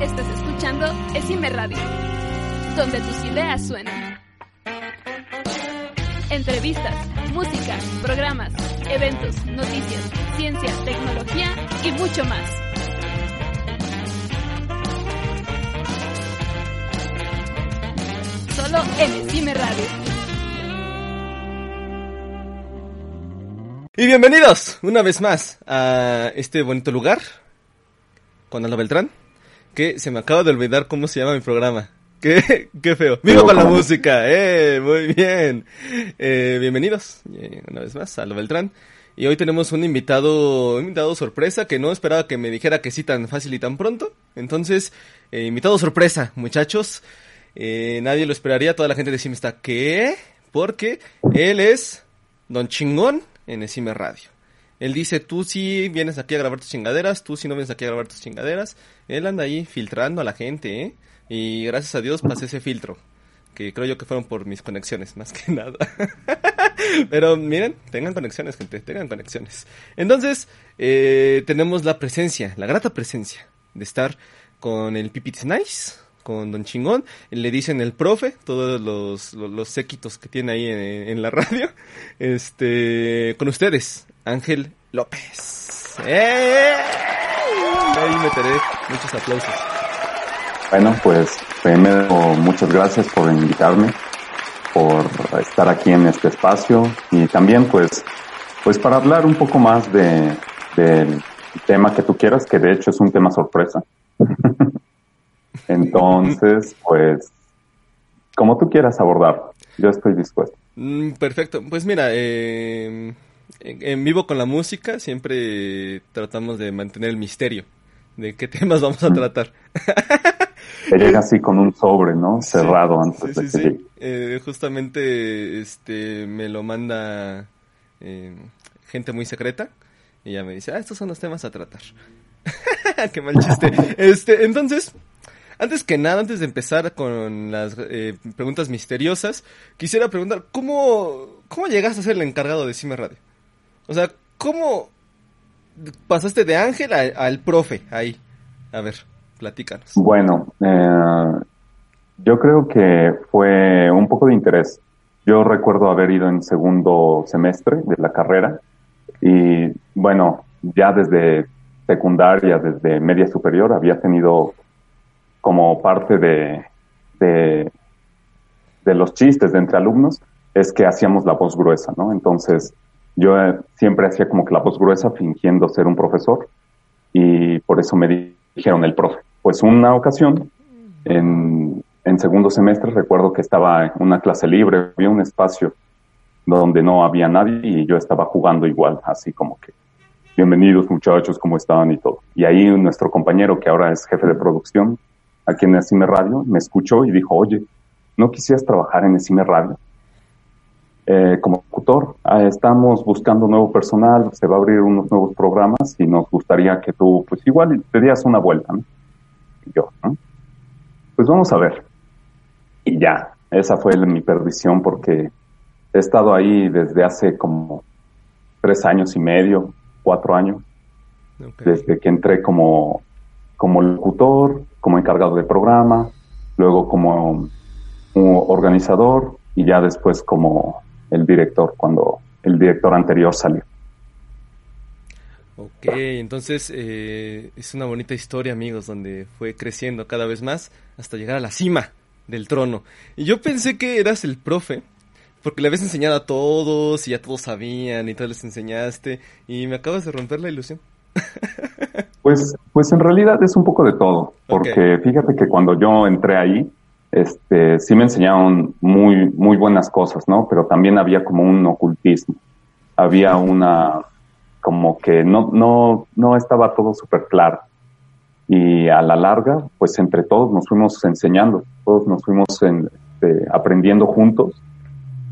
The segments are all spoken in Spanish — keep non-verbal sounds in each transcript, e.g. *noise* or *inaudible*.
Estás escuchando Esime Radio, donde tus ideas suenan. Entrevistas, música, programas, eventos, noticias, ciencia, tecnología y mucho más. Solo en Esime Radio. Y bienvenidos una vez más a este bonito lugar con Aldo Beltrán, que se me acaba de olvidar cómo se llama mi programa. *laughs* Qué, qué feo. Vivo con la música, eh, muy bien. Eh, bienvenidos eh, una vez más a Aldo Beltrán. Y hoy tenemos un invitado, un invitado sorpresa que no esperaba que me dijera que sí tan fácil y tan pronto. Entonces, eh, invitado sorpresa, muchachos. Eh, nadie lo esperaría, toda la gente de Cime está, ¿qué? Porque él es Don Chingón en Cime Radio. Él dice, tú sí vienes aquí a grabar tus chingaderas, tú sí no vienes aquí a grabar tus chingaderas. Él anda ahí filtrando a la gente, ¿eh? Y gracias a Dios pasé ese filtro. Que creo yo que fueron por mis conexiones, *laughs* más que nada. Pero miren, tengan conexiones, gente, tengan conexiones. Entonces, eh, tenemos la presencia, la grata presencia de estar con el Pipits Nice, con Don Chingón. Le dicen el profe, todos los, los, los séquitos que tiene ahí en, en, la *laughs* radio. Este, con ustedes, Ángel López. ¡Eh! Ahí meteré muchos aplausos. Bueno, pues primero muchas gracias por invitarme, por estar aquí en este espacio y también pues, pues para hablar un poco más de, del tema que tú quieras, que de hecho es un tema sorpresa. *laughs* Entonces, pues, como tú quieras abordar, yo estoy dispuesto. Mm, perfecto. Pues mira, eh, en, vivo con la música siempre tratamos de mantener el misterio de qué temas vamos a tratar. Te llega así con un sobre, ¿no? Cerrado sí, antes sí, de sí, que. Eh, justamente este me lo manda eh, gente muy secreta y ya me dice, ah, estos son los temas a tratar. *laughs* qué mal chiste. *laughs* Este, entonces, antes que nada, antes de empezar con las eh, preguntas misteriosas, quisiera preguntar, ¿cómo, ¿cómo llegaste a ser el encargado de Cime Radio? O sea, ¿cómo pasaste de Ángel al profe ahí? A ver, platícanos. Bueno, eh, yo creo que fue un poco de interés. Yo recuerdo haber ido en segundo semestre de la carrera y bueno, ya desde secundaria, desde media superior, había tenido como parte de, de, de, los chistes de entre alumnos, es que hacíamos la voz gruesa, ¿no? Entonces, yo eh, siempre hacía como que la voz gruesa fingiendo ser un profesor y por eso me dijeron el profe. Pues una ocasión, en, segundo semestre, recuerdo que estaba en una clase libre, había un espacio donde no había nadie y yo estaba jugando igual, así como que bienvenidos muchachos, ¿cómo están? y todo. Y ahí nuestro compañero, que ahora es jefe de producción, aquí en Esime Radio, me escuchó y dijo, oye, ¿no quisieras trabajar en Esime Radio? Eh, como locutor, eh, estamos buscando nuevo personal, se va a abrir unos nuevos programas y nos gustaría que tú, pues igual, te dieras una vuelta, ¿no? Y yo, ¿no? Pues vamos a ver. Y ya, esa fue mi perdición porque he estado ahí desde hace como tres años y medio, cuatro años, okay. desde que entré como, como locutor, como encargado de programa, luego como organizador y ya después como el director cuando el director anterior salió. Ok, entonces eh, es una bonita historia, amigos, donde fue creciendo cada vez más hasta llegar a la cima del trono. Y yo pensé que eras el profe, porque le habías enseñado a todos y ya todos sabían y todos les enseñaste y me acabas de romper la ilusión. *laughs* Pues, pues en realidad es un poco de todo, porque okay. fíjate que cuando yo entré ahí, este, sí me enseñaron muy, muy buenas cosas, ¿no? Pero también había como un ocultismo, había una, como que no, no, no estaba todo súper claro. Y a la larga, pues entre todos nos fuimos enseñando, todos nos fuimos este, aprendiendo juntos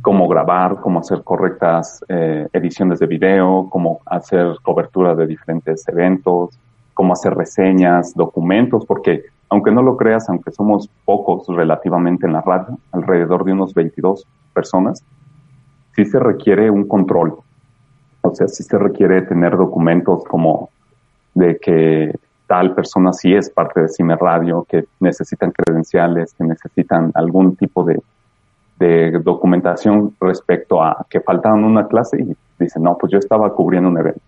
cómo grabar, cómo hacer correctas eh, ediciones de video, cómo hacer cobertura de diferentes eventos, cómo hacer reseñas, documentos, porque aunque no lo creas, aunque somos pocos relativamente en la radio, alrededor de unos 22 personas, sí se requiere un control. O sea, sí se requiere tener documentos como de que tal persona sí es parte de Cime Radio, que necesitan credenciales, que necesitan algún tipo de, de documentación respecto a que faltaban una clase y dicen, no, pues yo estaba cubriendo un evento.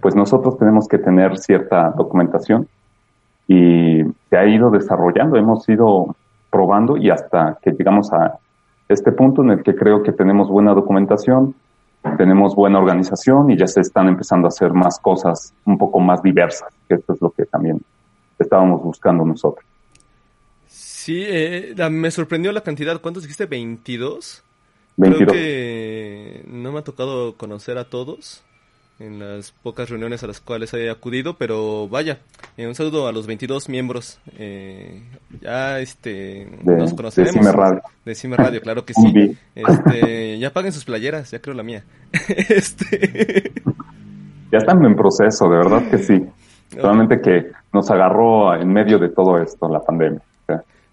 Pues nosotros tenemos que tener cierta documentación y se ha ido desarrollando, hemos ido probando y hasta que llegamos a este punto en el que creo que tenemos buena documentación, tenemos buena organización y ya se están empezando a hacer más cosas un poco más diversas, que esto es lo que también estábamos buscando nosotros. Sí, eh, me sorprendió la cantidad. ¿Cuántos dijiste? ¿22? 22. Creo que no me ha tocado conocer a todos en las pocas reuniones a las cuales he acudido, pero vaya, eh, un saludo a los 22 miembros. Eh, ya este, nos conoceremos. De Cime Radio. De Cime Radio, claro que sí. Este, ya paguen sus playeras, ya creo la mía. *laughs* este... Ya están en proceso, de verdad que sí. Solamente que nos agarró en medio de todo esto, la pandemia.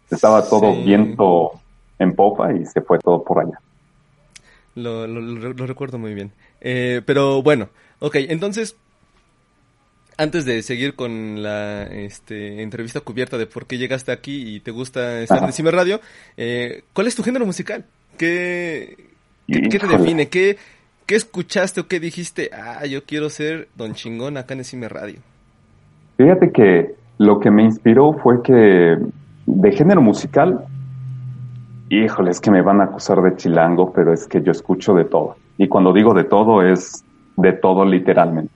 estaba todo viento en popa y se fue todo por allá. Lo, lo, recuerdo muy bien. Eh, pero bueno, ok, entonces, antes de seguir con la este, entrevista cubierta de por qué llegaste aquí y te gusta estar en Cime Radio, eh, ¿cuál es tu género musical? ¿Qué, qué, te define? ¿Qué, ¿Qué escuchaste o qué dijiste? Ah, yo quiero ser Don Chingón acá en Cime Radio. Fíjate que lo que me inspiró fue que de género musical híjole, es que me van a acusar de chilango, pero es que yo escucho de todo. Y cuando digo de todo es de todo literalmente.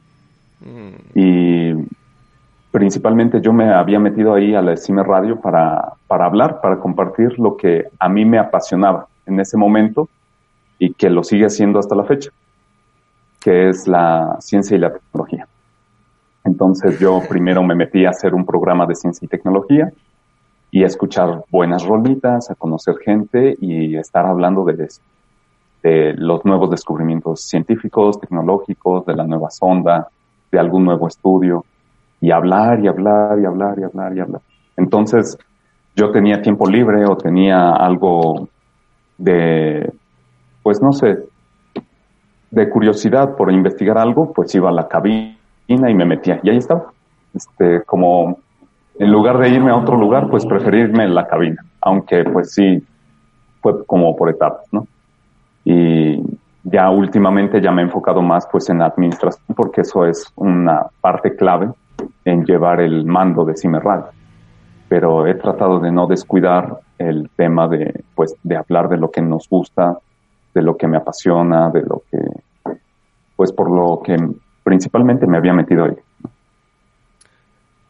Mm. Y principalmente yo me había metido ahí a la CIME Radio para, para hablar, para compartir lo que a mí me apasionaba en ese momento y que lo sigue haciendo hasta la fecha, que es la ciencia y la tecnología. Entonces yo *laughs* primero me metí a hacer un programa de ciencia y tecnología y a escuchar buenas rolitas, a conocer gente y estar hablando de eso, de los nuevos descubrimientos científicos, tecnológicos, de la nueva sonda, de algún nuevo estudio, y hablar y hablar y hablar y hablar y hablar. Entonces, yo tenía tiempo libre o tenía algo de, pues no sé, de curiosidad por investigar algo, pues iba a la cabina y me metía, y ahí estaba. Este, como en lugar de irme a otro lugar, pues preferirme en la cabina, aunque pues sí, fue como por etapas, ¿no? Y ya últimamente ya me he enfocado más pues en administración porque eso es una parte clave en llevar el mando de Cime Pero he tratado de no descuidar el tema de pues de hablar de lo que nos gusta, de lo que me apasiona, de lo que pues por lo que principalmente me había metido ahí.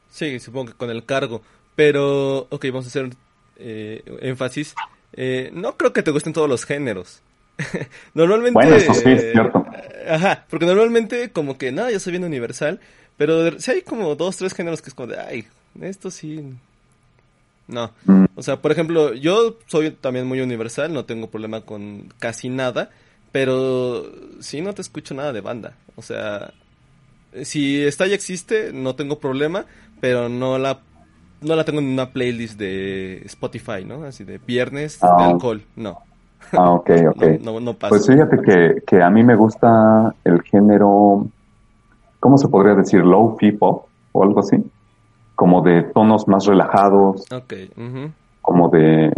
Sí, supongo que con el cargo. Pero, ok, vamos a hacer eh, énfasis. Eh, no creo que te gusten todos los géneros. *laughs* normalmente... Bueno, eso sí es cierto. ajá, porque normalmente como que, no, yo soy bien universal, pero si hay como dos, tres géneros que es como de, ay, esto sí... No. Mm. O sea, por ejemplo, yo soy también muy universal, no tengo problema con casi nada, pero sí no te escucho nada de banda. O sea, si esta ya existe, no tengo problema, pero no la no la tengo en una playlist de Spotify, ¿no? Así de viernes de ah. alcohol, no. Ah, ok, *laughs* ok. No, no, pasa. Pues fíjate que, que, a mí me gusta el género, ¿cómo se podría decir? Low pop o algo así. Como de tonos más relajados. Ok. Como de...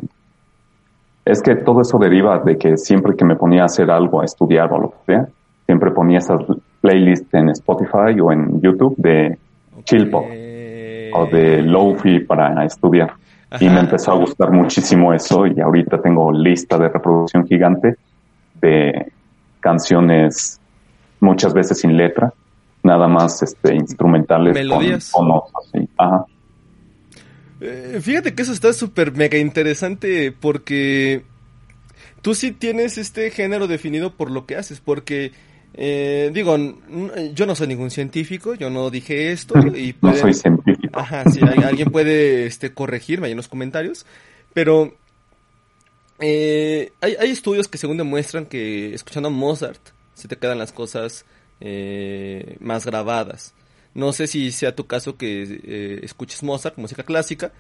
Es que todo eso deriva de que siempre que me ponía a hacer algo, a estudiar o lo que sea, siempre ponía esas playlists en Spotify o en YouTube de chill pop o de lofi para estudiar. Y me empezó a gustar muchísimo eso y ahorita tengo lista de reproducción gigante de canciones muchas veces sin letra, nada más este instrumentales Melodías. con así. Ajá. Eh, fíjate que eso está súper mega interesante porque tú sí tienes este género definido por lo que haces, porque eh, digo, yo no soy ningún científico, yo no dije esto *laughs* y no soy científico. Ajá, sí, alguien puede este, corregirme ahí en los comentarios, pero eh, hay, hay, estudios que según demuestran que escuchando a Mozart se te quedan las cosas eh, más grabadas. No sé si sea tu caso que eh, escuches Mozart, música clásica,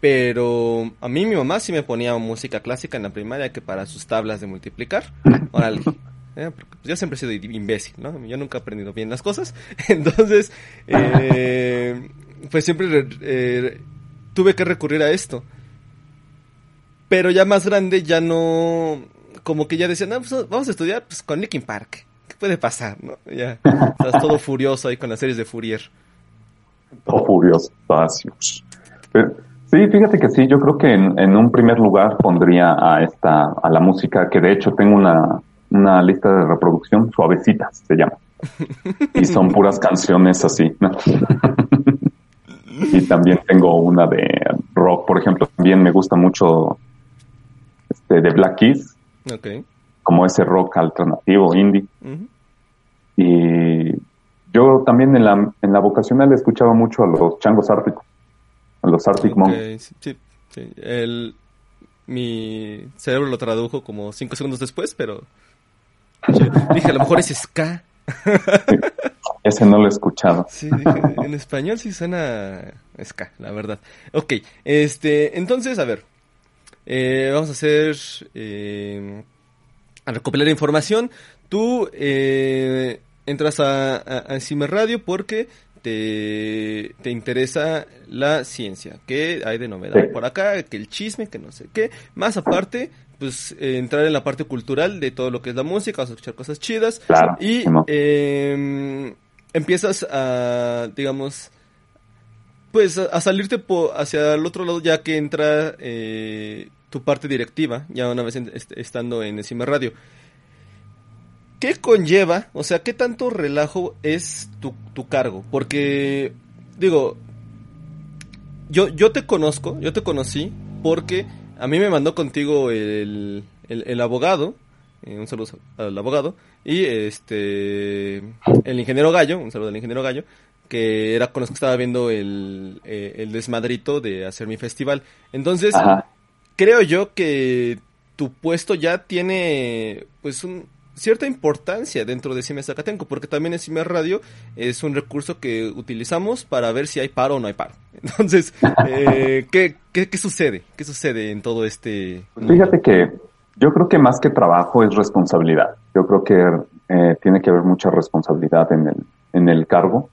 pero a mí mi mamá sí me ponía música clásica en la primaria que para sus tablas de multiplicar. Órale. *laughs* ¿eh? Pues, yo siempre he sido imbécil, ¿no? Yo nunca he aprendido bien las cosas. *laughs* Entonces, eh, pues siempre eh, tuve que recurrir a esto. Pero ya más grande ya no, como que ya decían, pues, vamos a estudiar pues, con Linkin Park. ¿Qué puede pasar? ¿no? Ya estás todo furioso ahí con las series de Fourier. Todo furioso. Sí, fíjate que sí, yo creo que en, un primer lugar pondría a esta, a la música, que de hecho tengo una, una lista de reproducción, suavecitas se llama. Y son *laughs* puras canciones así, y también tengo una de rock, por ejemplo, también me gusta mucho este de Black Keys. Como ese rock alternativo, indie. Y yo también en la, en la vocacional escuchaba mucho a los changos árticos los Arctic Monkeys. Sí, sí. El, mi cerebro lo tradujo como cinco segundos después, pero *laughs* dije, a lo mejor es ska. *laughs* ese no lo he escuchado. Sí, dije, en español sí suena ska, la verdad. Ok, este, entonces, a ver, eh, vamos a hacer, eh, a recopilar información. Tú eh, entras a, a, a Radio porque te, te interesa la ciencia, que hay de novedad por acá, que el chisme, que no sé qué. Más aparte, pues eh, entrar en la parte cultural de todo lo que es la música, vas a escuchar cosas chidas. y em, empiezas a, digamos, pues a, salirte hacia el otro lado ya que entra eh, tu parte directiva, ya una vez estando en Encima Radio. ¿Qué conlleva? O sea, ¿qué tanto relajo es tu, tu cargo? Porque, digo, yo, yo te conozco, yo te conocí porque a mí me mandó contigo el, el, abogado, eh, un saludo al abogado, y este, el ingeniero Gallo, un saludo al ingeniero Gallo, que era con los que estaba viendo el, eh, el desmadrito de hacer mi festival. Entonces, creo yo que tu puesto ya tiene, pues, un, cierta importancia dentro de CIME Zacatenco, porque también el CIME Radio es un recurso que utilizamos para ver si hay paro o no hay paro. *laughs* Entonces, eh, ¿qué, qué, sucede? ¿Qué sucede en todo este...? Fíjate que yo creo que más que trabajo es responsabilidad. Yo creo que eh, tiene que haber mucha responsabilidad en el, en el cargo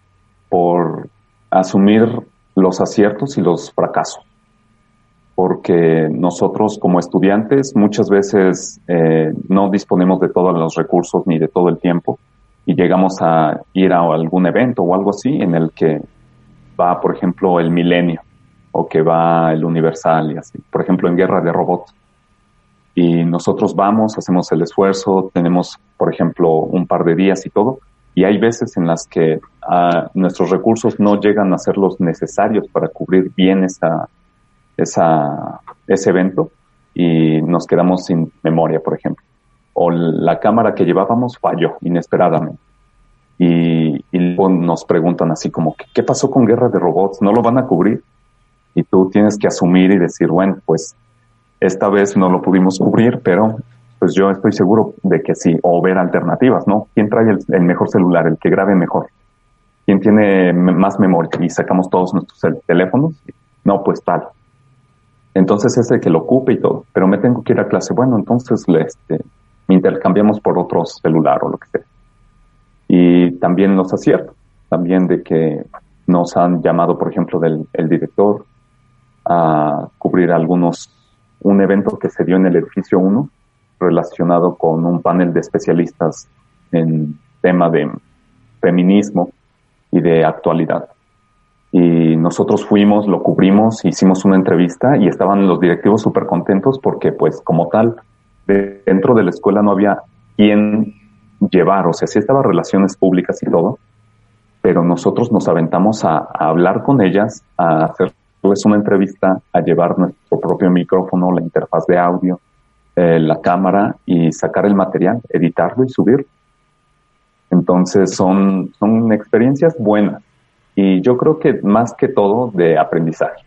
por asumir los aciertos y los fracasos porque nosotros como estudiantes muchas veces eh, no disponemos de todos los recursos ni de todo el tiempo y llegamos a ir a algún evento o algo así en el que va, por ejemplo, el milenio o que va el universal y así. Por ejemplo, en Guerra de Robots. Y nosotros vamos, hacemos el esfuerzo, tenemos, por ejemplo, un par de días y todo. Y hay veces en las que ah, nuestros recursos no llegan a ser los necesarios para cubrir bien esa, esa, ese evento y nos quedamos sin memoria, por ejemplo. O la cámara que llevábamos falló inesperadamente. Y, y nos preguntan así como, ¿qué pasó con Guerra de Robots? ¿No lo van a cubrir? Y tú tienes que asumir y decir, bueno, pues esta vez no lo pudimos cubrir, pero pues yo estoy seguro de que sí, o ver alternativas, ¿no? ¿Quién trae el, el mejor celular, el que grabe mejor? ¿Quién tiene más memoria? Y sacamos todos nuestros teléfonos. No, pues tal. Entonces es que lo ocupe y todo, pero me tengo que ir a clase. Bueno, entonces le, este, me intercambiamos por otro celular o lo que sea. Y también los aciertos, también de que nos han llamado, por ejemplo, del el director a cubrir algunos, un evento que se dio en el edificio 1 relacionado con un panel de especialistas en tema de feminismo y de actualidad nosotros fuimos, lo cubrimos, hicimos una entrevista y estaban los directivos súper contentos porque pues como tal, dentro de la escuela no había quien llevar, o sea, sí estaba relaciones públicas y todo, pero nosotros nos aventamos a, hablar con ellas, a hacerles una entrevista, a llevar nuestro propio micrófono, la interfaz de audio, eh, la cámara y sacar el material, editarlo y subirlo. Entonces son, son experiencias buenas y yo creo que más que todo de aprendizaje,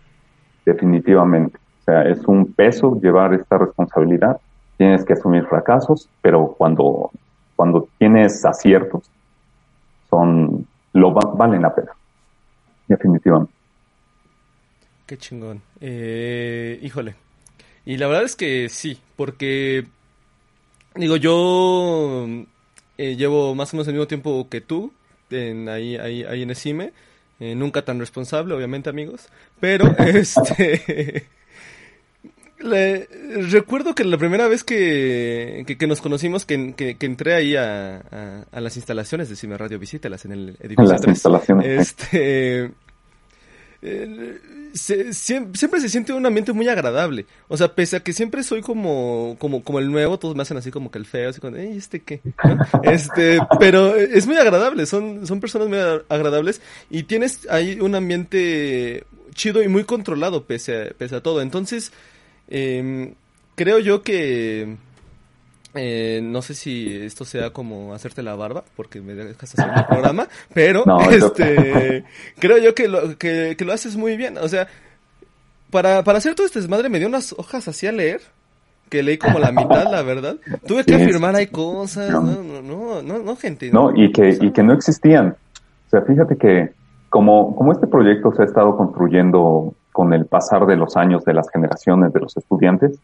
definitivamente. O sea, es un peso llevar esta responsabilidad. Tienes que asumir fracasos, pero cuando, cuando tienes aciertos, son, lo valen la pena. Definitivamente. Qué chingón. Eh, híjole. Y la verdad es que sí, porque digo, yo eh, llevo más o menos el mismo tiempo que tú en, ahí, ahí, ahí en el CIME Eh, nunca tan responsable, obviamente, amigos. Pero, *laughs* este... Le, recuerdo que la primera vez que, que, nos conocimos, que, que, entré ahí a, a, las instalaciones de Cime Radio, visítelas en el edificio. Las instalaciones. Este, eh, siempre, se siente un ambiente muy agradable. O sea, pese a que siempre soy como, como, como el nuevo, todos me hacen así como que el feo, así como, ¿este qué? *laughs* Este, pero es muy agradable, son, son personas muy agradables y tienes ahí un ambiente chido y muy controlado pese a, pese a todo. Entonces, eh, creo yo que eh, no sé si esto sea como hacerte la barba, porque me dejas hacer el *laughs* programa, pero este, *laughs* creo yo que lo, que, lo haces muy bien. O sea, para, para hacer todo este desmadre me dio unas hojas así a leer, que leí como la mitad, la verdad. Tuve que *laughs* afirmar hay cosas, no, no, no, no, gente. No, y que, y que no existían. O sea, fíjate que como, como este proyecto se ha estado construyendo con el pasar de los años, de las generaciones, de los estudiantes,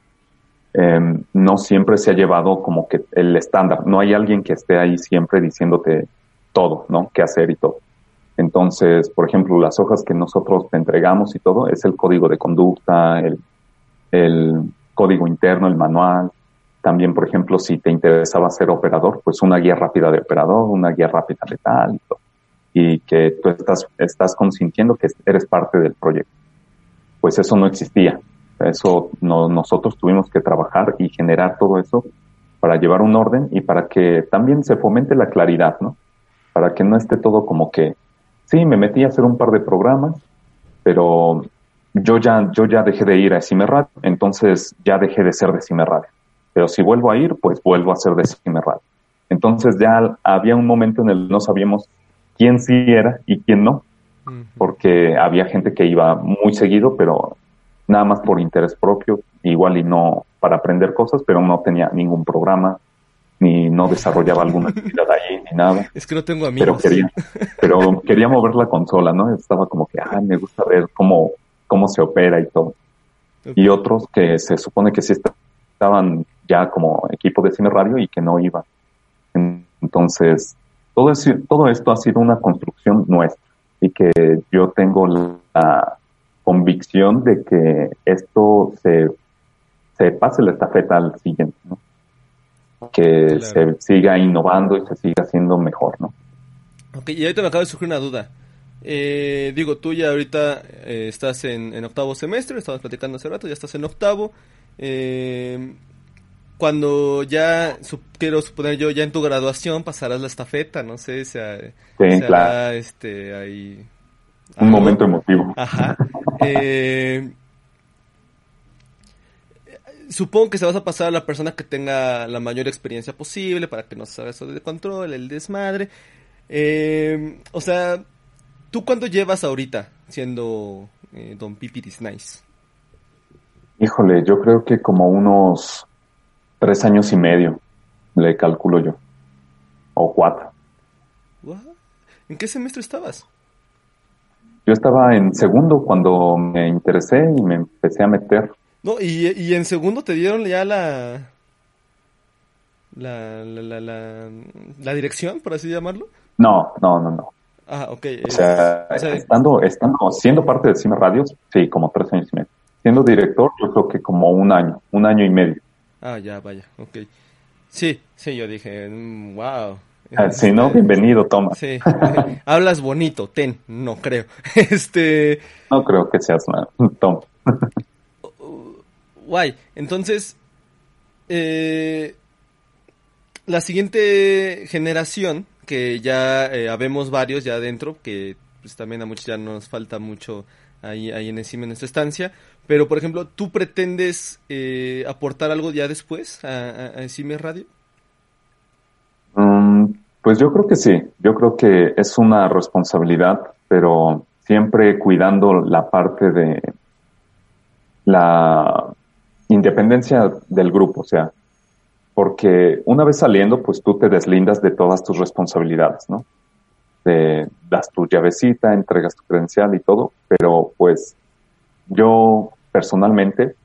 Em, no siempre se ha llevado como que el estándar. No hay alguien que esté ahí siempre diciéndote todo, ¿no? Qué hacer y todo. Entonces, por ejemplo, las hojas que nosotros te entregamos y todo es el código de conducta, el, código interno, el manual. También, por ejemplo, si te interesaba ser operador, pues una guía rápida de operador, una guía rápida de tal y todo. Y que tú estás consintiendo que eres parte del proyecto. Pues eso no existía. Eso no, nosotros tuvimos que trabajar y generar todo eso para llevar un orden y para que también se fomente la claridad, ¿no? Para que no esté todo como que, sí, me metí a hacer un par de programas, pero yo ya, yo ya dejé de ir a Cimerrad, entonces ya dejé de ser de Cimerrad. Pero si vuelvo a ir, pues vuelvo a ser de Cimerrad. Entonces ya había un momento en el que no sabíamos quién sí era y quién no, porque había gente que iba muy seguido, pero nada más por interés propio, igual y no para aprender cosas, pero no tenía ningún programa, ni no desarrollaba alguna actividad ahí, ni nada. Es que no tengo amigos. Pero quería, pero quería mover la consola, ¿no? Estaba como que, ah, me gusta ver cómo, cómo se opera y todo. Y otros que se supone que sí estaban ya como equipo de cine radio y que no iban. Entonces, todo, todo esto ha sido una construcción nuestra y que yo tengo la, convicción de que esto se, se pase la estafeta al siguiente, ¿no? Que se siga innovando y se siga haciendo mejor, ¿no? Ok, y ahorita me acaba de surgir una duda. Eh, digo, tú ya ahorita eh, estás en, octavo semestre, estabas platicando hace rato, ya estás en octavo. Eh, cuando ya, quiero suponer yo, ya en tu graduación pasarás la estafeta, no sé, sea, sí, claro. este, ahí... Un momento emotivo. Ajá. *laughs* Eh, supongo que se vas a pasar a la persona que tenga la mayor experiencia posible para que no se haga eso de control, el desmadre. Eh, o sea, ¿tú cuánto llevas ahorita siendo eh, Don Pipiris Nice? Híjole, yo creo que como unos tres años y medio, le calculo yo. O cuatro. ¿En qué semestre estabas? Yo estaba en segundo cuando me interesé y me empecé a meter. No, y, y en segundo te dieron ya la, la, la, la, la, dirección, por así llamarlo. No, no, no, no. Ah, ok. O sea, estando, estando, siendo parte de Cine Radios, sí, como tres años y medio. Siendo director, yo creo que como un año, un año y medio. Ah, ya, vaya, ok. Sí, sí, yo dije, wow, Ah, si no, *laughs* bienvenido, toma. Sí. *laughs* Hablas bonito, ten, no creo. *laughs* Este. No creo que seas mal, toma. Guay. Entonces, eh, la siguiente generación, que ya eh, habemos varios ya adentro, que pues también a muchos ya nos falta mucho ahí, ahí en encima en esta estancia. Pero, por ejemplo, ¿tú pretendes eh, aportar algo ya después a, a, a Radio? Mm, pues yo creo que sí, yo creo que es una responsabilidad, pero siempre cuidando la parte de la independencia del grupo, o sea, porque una vez saliendo, pues tú te deslindas de todas tus responsabilidades, ¿no? De, das tu llavecita, entregas tu credencial y todo, pero pues yo personalmente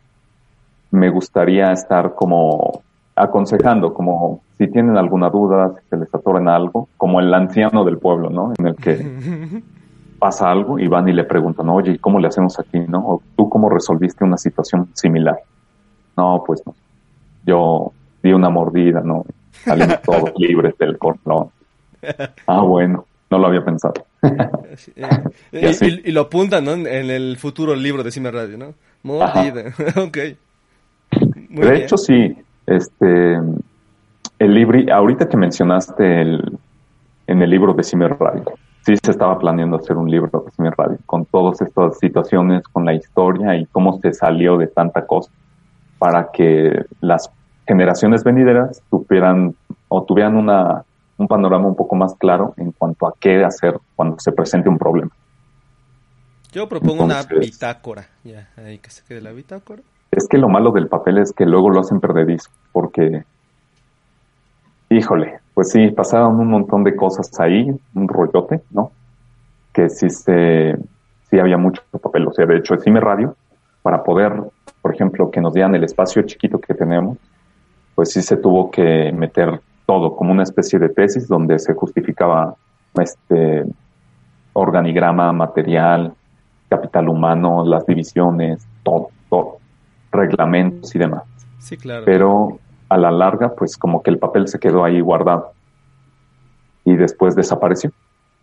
me gustaría estar como aconsejando, como si tienen alguna duda, si se les atoren algo, como el anciano del pueblo, ¿no? En el que *laughs* pasa algo y van y le preguntan, oye, ¿cómo le hacemos aquí? ¿No? ¿O ¿Tú cómo resolviste una situación similar? No, pues no. Yo di una mordida, ¿no? Salimos *laughs* todos libres del cordón. Ah, bueno, no lo había pensado. *laughs* y, lo apuntan, ¿no? En el futuro libro de Cime Radio, ¿no? Mordida, ok. de hecho, sí, este, el libro, ahorita que mencionaste el, en el libro de Cime Radio, sí se estaba planeando hacer un libro de Cime Radio, con todas estas situaciones, con la historia y cómo se salió de tanta cosa, para que las generaciones venideras tuvieran o tuvieran una, un panorama un poco más claro en cuanto a qué hacer cuando se presente un problema. Yo propongo una bitácora, ya, ahí que se quede la bitácora. Es que lo malo del papel es que luego lo hacen perdedizo, porque, híjole, pues sí, pasaron un montón de cosas ahí, un rollote, ¿no? Que sí se, sí había mucho papel, o sea, de hecho, Cime Radio, para poder, por ejemplo, que nos dieran el espacio chiquito que tenemos, pues sí se tuvo que meter todo como una especie de tesis donde se justificaba este organigrama, material, capital humano, las divisiones, todo, todo, reglamentos y demás. Sí, claro. Pero a la larga, pues como que el papel se quedó ahí guardado y después desapareció.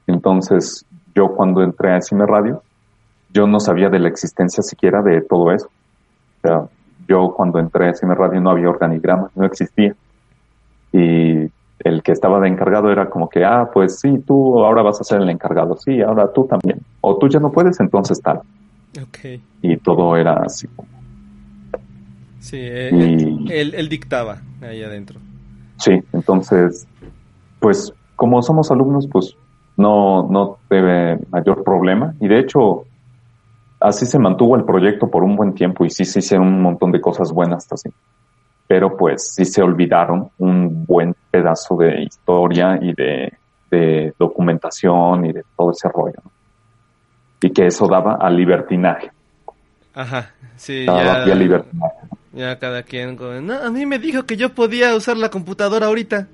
Entonces, yo cuando entré a Cime Radio, yo no sabía de la existencia siquiera de todo eso. O sea, yo cuando entré a Cime Radio no había organigrama, no existía. Y el que estaba de encargado era como que, ah, pues sí, tú ahora vas a ser el encargado, sí, ahora tú también. O tú ya no puedes, entonces tal. Okay. Y todo era así como... Sí, eh, él, dictaba ahí adentro. Sí, entonces, pues como somos alumnos, pues no, no debe mayor problema. Y de hecho, así se mantuvo el proyecto por un buen tiempo y sí se hicieron un montón de cosas buenas así. Pero pues sí se olvidaron un buen pedazo de historia y de, documentación y de todo ese rollo. Y que eso daba al libertinaje. Ajá, sí, ya, libertinaje. Ya cada quien, no, a mí me dijo que yo podía usar la computadora ahorita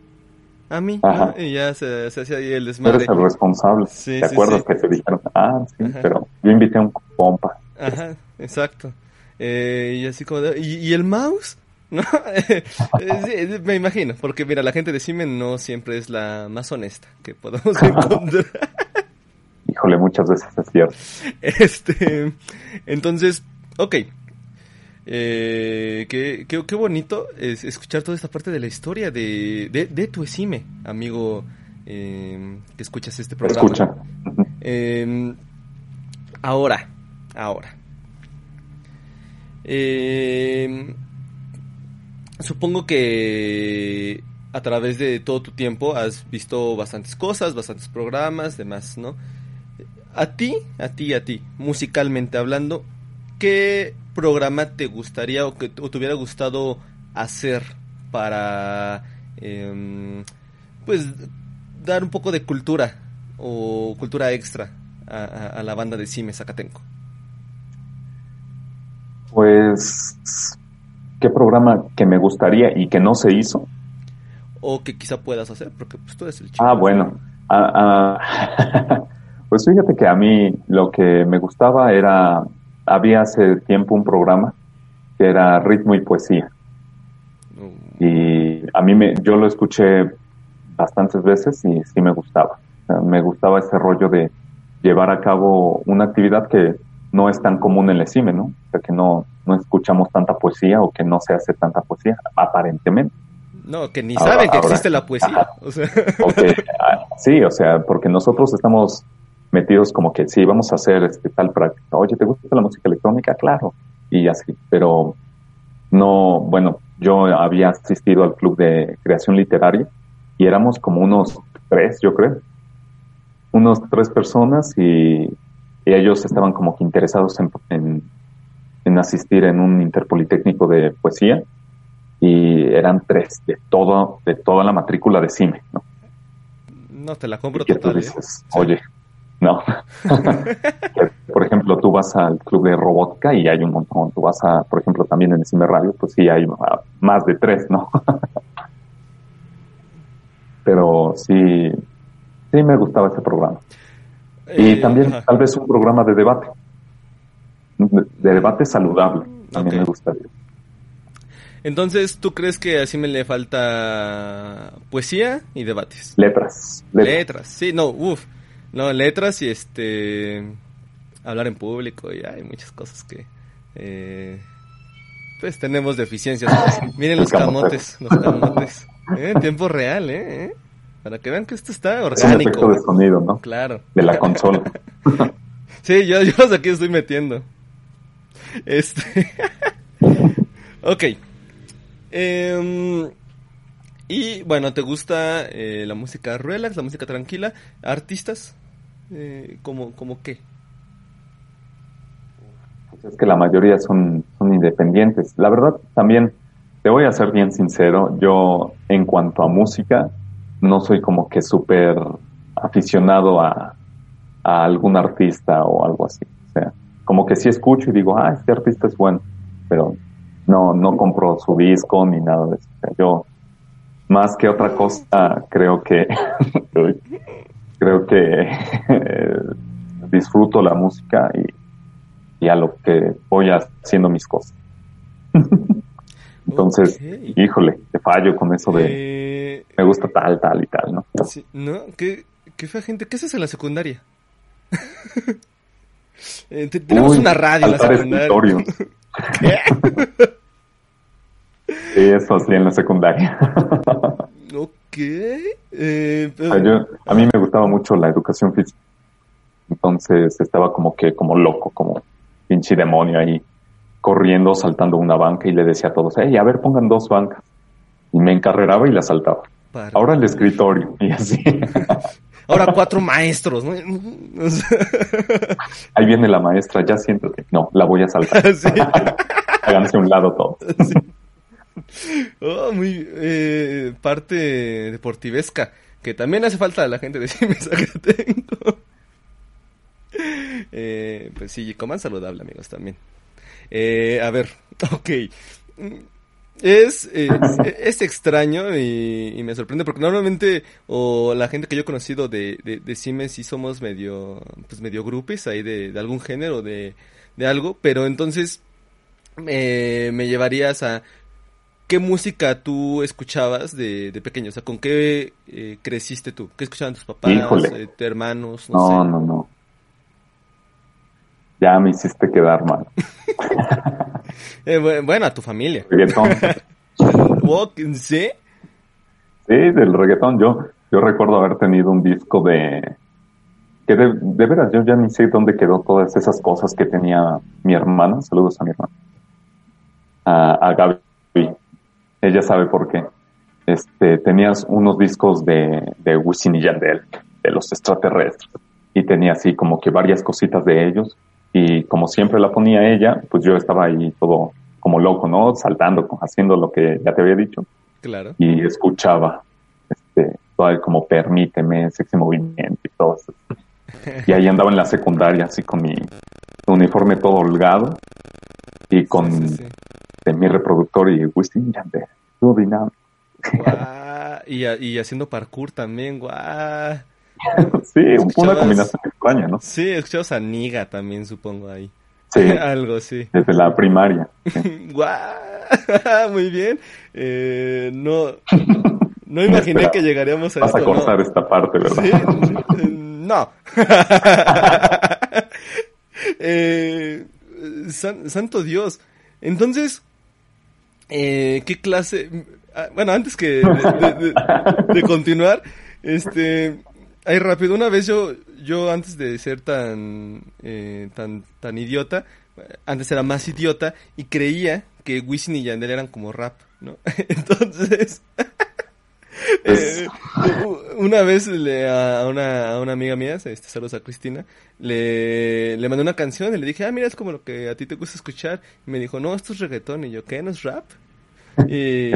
a mí, y ya se, hacía ahí el desmadre. Eres el responsable. ¿Te acuerdas que te dijeron? Ah, sí, pero yo invité a un compa. Ajá, exacto. Eh, y así como, ¿y, el mouse? *laughs* ¿No? *laughs* me imagino, porque mira, la gente de Siemens no siempre es la más honesta que podemos *laughs* encontrar. Híjole, muchas veces es cierto. Este, entonces, ok, eh, qué, qué, bonito es escuchar toda esta parte de la historia de, de, tu ESIME, amigo eh, que escuchas este programa. Escucha. Em, ahora, ahora. Em, supongo que a través de todo tu tiempo has visto bastantes cosas, bastantes programas, demás, ¿no? A ti, a ti, a ti, musicalmente hablando, ¿qué programa te gustaría o que te hubiera gustado hacer para em, pues dar un poco de cultura o cultura extra a, la banda de Cime Zacatenco? Pues, ¿qué programa que me gustaría y que no se hizo? O que quizá puedas hacer, porque pues tú eres el chico. Ah, bueno. Ah, ah, *laughs* pues fíjate que a mí lo que me gustaba era había hace tiempo un programa que era ritmo y poesía. Mm. Y a mí me, yo lo escuché bastantes veces y sí me gustaba. me gustaba ese rollo de llevar a cabo una actividad que no es tan común en el CIME, ¿no? O sea, que no, no escuchamos tanta poesía o que no se hace tanta poesía, aparentemente. No, que ni saben que existe la poesía. *laughs* Ah, sí, o sea, porque nosotros estamos metidos como que sí, vamos a hacer este tal práctica. Oye, ¿te gusta la música electrónica? Claro. Y así, pero no, bueno, yo había asistido al club de creación literaria y éramos como unos tres, yo creo. Unos tres personas y, ellos estaban como que interesados en, en, asistir en un interpolitécnico de poesía y eran tres de todo, de toda la matrícula de cine, ¿no? No, te la compro total. ¿eh? oye, no. *laughs* por ejemplo, tú vas al club de robótica y hay un montón. Tú vas a, por ejemplo, también en el Cime Radio, pues sí hay más de tres, ¿no? *laughs* Pero sí, sí me gustaba ese programa. y Eh, también ajá. tal vez un programa de debate. De, de debate saludable. También me gustaría. Entonces, ¿tú crees que así me le falta poesía y debates? Letras. letras. Letras, sí, no, uff. No, letras y este. Hablar en público y hay muchas cosas que. eh, pues tenemos deficiencias. *coughs* Miren los camotes, los camotes. Eh, En tiempo real, ¿eh? ¿eh? Para que vean que esto está Es un orgánico. efecto de sonido, ¿no? Claro. De la consola. *laughs* Sí, yo, yo los aquí estoy metiendo. Este. *laughs* ok. Em, y bueno, ¿te gusta eh, la música relax, la música tranquila? ¿Artistas? Eh, ¿Como, como qué? es que la mayoría son, son independientes. La verdad, también, te voy a ser bien sincero, yo en cuanto a música, no soy como que súper aficionado a, a algún artista o algo así. O sea, como que sí escucho y digo, ah, este artista es bueno, pero no, no compro su disco ni nada de eso. O sea, yo, más que otra cosa, creo que, *laughs* creo que *laughs* disfruto la música y y a lo que voy haciendo mis cosas. *laughs* Entonces, híjole, te fallo con eso de Eh, me gusta tal, tal y tal, ¿no? sí, ¿No? ¿Qué, qué fea gente? ¿Qué haces en la secundaria? *laughs* Eh, te- tenemos Uy, una radio en la secundaria. Sí, eso sí, en la secundaria. Ok. Eh, O sea, yo- a mí me gustaba mucho la educación física. Entonces estaba como que, como loco, como pinche demonio ahí, corriendo, saltando una banca y le decía a todos, hey, a ver, pongan dos bancas. Y me encarreraba y la saltaba. para- Ahora el escritorio y así. *laughs* Ahora cuatro maestros, Ahí viene la maestra, ya siéntate. No, la voy a saltar. *laughs* sí, *laughs* Háganse un lado todos. sí. Oh, muy eh, parte deportivesca, que también hace falta a la gente de *laughs* tengo. Eh, pues sí, coman saludable, amigos, también. Eh, a ver, *laughs* ok. Es, es extraño y, me sorprende porque normalmente o la gente que yo he conocido de, de, de Siemens sí somos medio, pues medio grupis ahí de, de algún género, de, de algo, pero entonces me llevarías a qué música tú escuchabas de, de pequeño, o sea, con qué eh, creciste tú, qué escuchaban tus papás, Híjole. eh, tus hermanos, no, No, sé. no, no. Ya me hiciste quedar mal. *laughs* Eh, bu- bueno, a tu familia. Reggaetón. *laughs* ¿Sí? Sí, del reggaetón. Yo, yo recuerdo haber tenido un disco de... Que de, de veras, yo ya ni sé dónde quedó todas esas cosas que tenía mi hermana. Saludos a mi hermana. A, a Gaby. Ella sabe por qué. Este, tenías unos discos de, de Wisin y Yandel, de los extraterrestres. Y tenía así como que varias cositas de ellos. Y como siempre la ponía ella, pues yo estaba ahí todo como loco, ¿no? Saltando, haciendo lo que ya te había dicho Claro. y escuchaba este todo el como permíteme sexy movimiento y todo eso y ahí andaba en la secundaria así con mi uniforme todo holgado y con Sí, sí, sí. De mi reproductor y Wisin Yandel Y, a- y haciendo parkour también, guau. *laughs* sí una combinación extraña no Sí, escuchabas a Niga también, supongo, ahí. sí *laughs* Algo así. desde la primaria *laughs* Guau, Muy bien. Eh, no, no imaginé Espera, que llegaríamos a vas a esto. cortar ¿no? esta parte verdad Sí, eh, no. Eh, san- santo Dios. Entonces, eh, ¿qué clase? ah, Bueno, antes que de, de- de- de continuar, este, ahí rápido. Una vez yo, yo antes de ser tan, eh, tan, tan idiota, antes era más idiota y creía que Wisin y Yandel eran como rap, ¿no? *laughs* Entonces, *laughs* eh, una vez le, a, a una, a una amiga mía, este, saludos a Cristina, le, le mandé una canción y le dije, ah, mira, es como lo que a ti te gusta escuchar. Y me dijo, no, esto es reggaetón. Y yo, ¿qué? ¿No es rap? Y.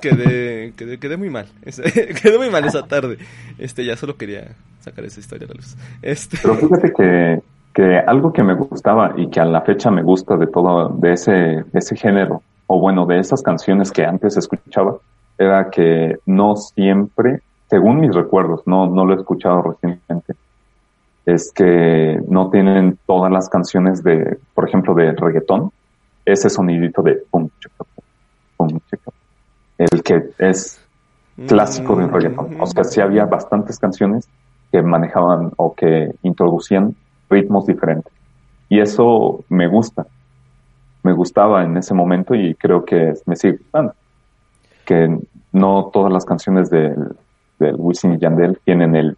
Quedé, quedé, quedé muy mal. *laughs* Quedé muy mal esa tarde. Este, ya solo quería sacar esa historia a la luz. Este, Pero fíjate que, que algo que me gustaba y que a la fecha me gusta de todo, de ese, de ese género, o bueno, de esas canciones que antes escuchaba, era que no siempre, según mis recuerdos, no, no lo he escuchado recientemente, es que no tienen todas las canciones de, por ejemplo, de reggaetón, ese sonidito de pum, el que es clásico del reggaetón. O sea, sí había bastantes canciones que manejaban o que introducían ritmos diferentes. Y eso me gusta. Me gustaba en ese momento y creo que me sigue gustando. Que no todas las canciones del, del Wisin y Yandel tienen el...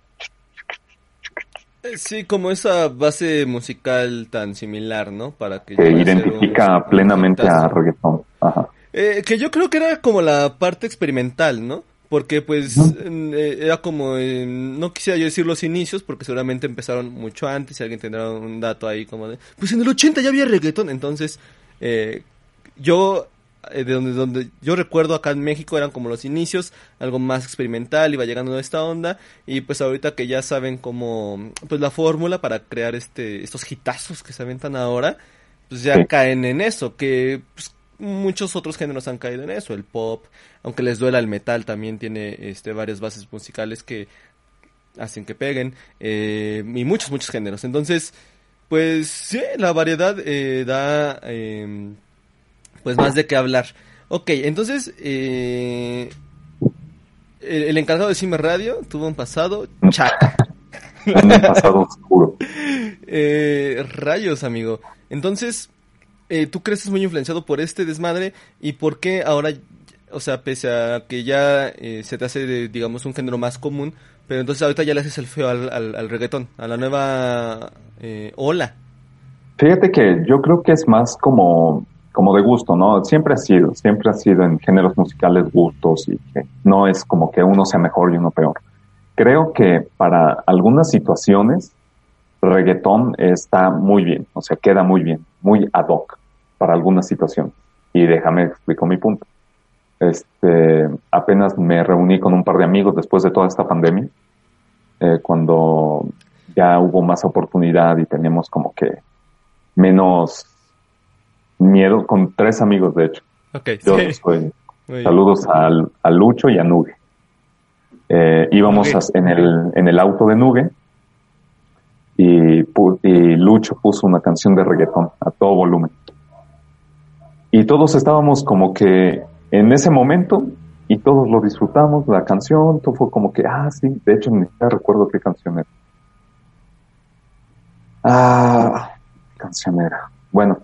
Eh, Sí, como esa base musical tan similar, ¿no? Para que, que identifica un- un plenamente a reggaetón. Ajá. Eh, que yo creo que era como la parte experimental, ¿no? Porque pues eh, era como, eh, no quisiera yo decir los inicios, porque seguramente empezaron mucho antes, si alguien tendrá un dato ahí como de, pues en el 80 ya había reggaetón, entonces eh, yo, eh, de donde, donde yo recuerdo acá en México eran como los inicios, algo más experimental, iba llegando a esta onda, y pues ahorita que ya saben como, pues la fórmula para crear este, estos hitazos que se aventan ahora, pues ya Sí. caen en eso, que pues, muchos otros géneros han caído en eso, el pop, aunque les duela el metal, también tiene este varias bases musicales que hacen que peguen, eh, y muchos, muchos géneros. Entonces, pues sí, la variedad eh, da eh, pues más de qué hablar. Ok, entonces, eh, el, el encargado de Cime Radio tuvo un pasado chaca. Un pasado oscuro. *laughs* Eh, rayos, amigo. Entonces, eh, ¿tú es muy influenciado por este desmadre? ¿Y por qué ahora, o sea, pese a que ya eh, se te hace, de, digamos, un género más común, pero entonces ahorita ya le haces el feo al, al, al reggaetón, a la nueva eh, ola? Fíjate que yo creo que es más como, como de gusto, ¿no? Siempre ha sido, siempre ha sido en géneros musicales gustos y que no es como que uno sea mejor y uno peor. Creo que para algunas situaciones reggaetón está muy bien, o sea, queda muy bien, muy ad hoc para algunas situaciones. Y déjame explico mi punto. Este, apenas me reuní con un par de amigos después de toda esta pandemia, eh, cuando ya hubo más oportunidad y teníamos como que menos miedo, con tres amigos de hecho. Ok, Yo sí. soy, Muy bien. saludos al, a Lucho y a Nugue. Eh, íbamos a- en, el, en el auto de Nugue y, y Lucho puso una canción de reggaetón a todo volumen. Y todos estábamos como que en ese momento y todos lo disfrutamos, la canción, todo fue como que, ah, sí, de hecho ni siquiera recuerdo qué canción era. Ah, ¿qué canción era. Bueno,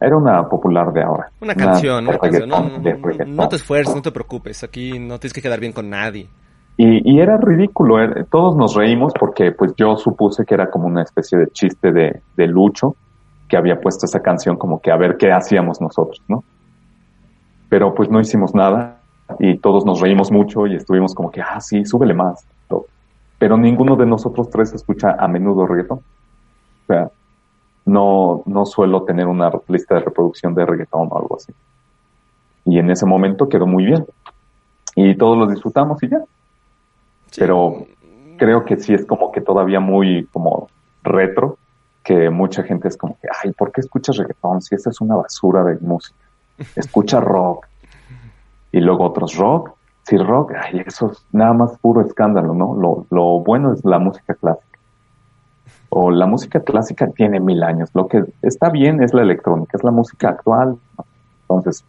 era una popular de ahora. Una canción, una canción. No, no, no te esfuerces, no te preocupes. Aquí no tienes que quedar bien con nadie. Y, y era ridículo, era- todos nos reímos porque pues yo supuse que era como una especie de chiste de, de Lucho que había puesto esa canción como que a ver qué hacíamos nosotros, ¿no? Pero pues no hicimos nada y todos nos reímos mucho y estuvimos como que, ah, sí, súbele más. todo. Pero ninguno de nosotros tres escucha a menudo reggaetón. O sea, no, no suelo tener una lista de reproducción de reggaetón o algo así. Y en ese momento quedó muy bien. Y todos lo disfrutamos y ya Sí. pero creo que sí es como que todavía muy como retro, que mucha gente es como que, ay, ¿por qué escuchas reggaetón si esa es una basura de música? *laughs* Escucha rock. Y luego otros rock, sí rock, ay, eso es nada más puro escándalo, ¿no? Lo, lo bueno es la música clásica. O la música clásica tiene mil años. Lo que está bien es la electrónica, es la música actual. Entonces,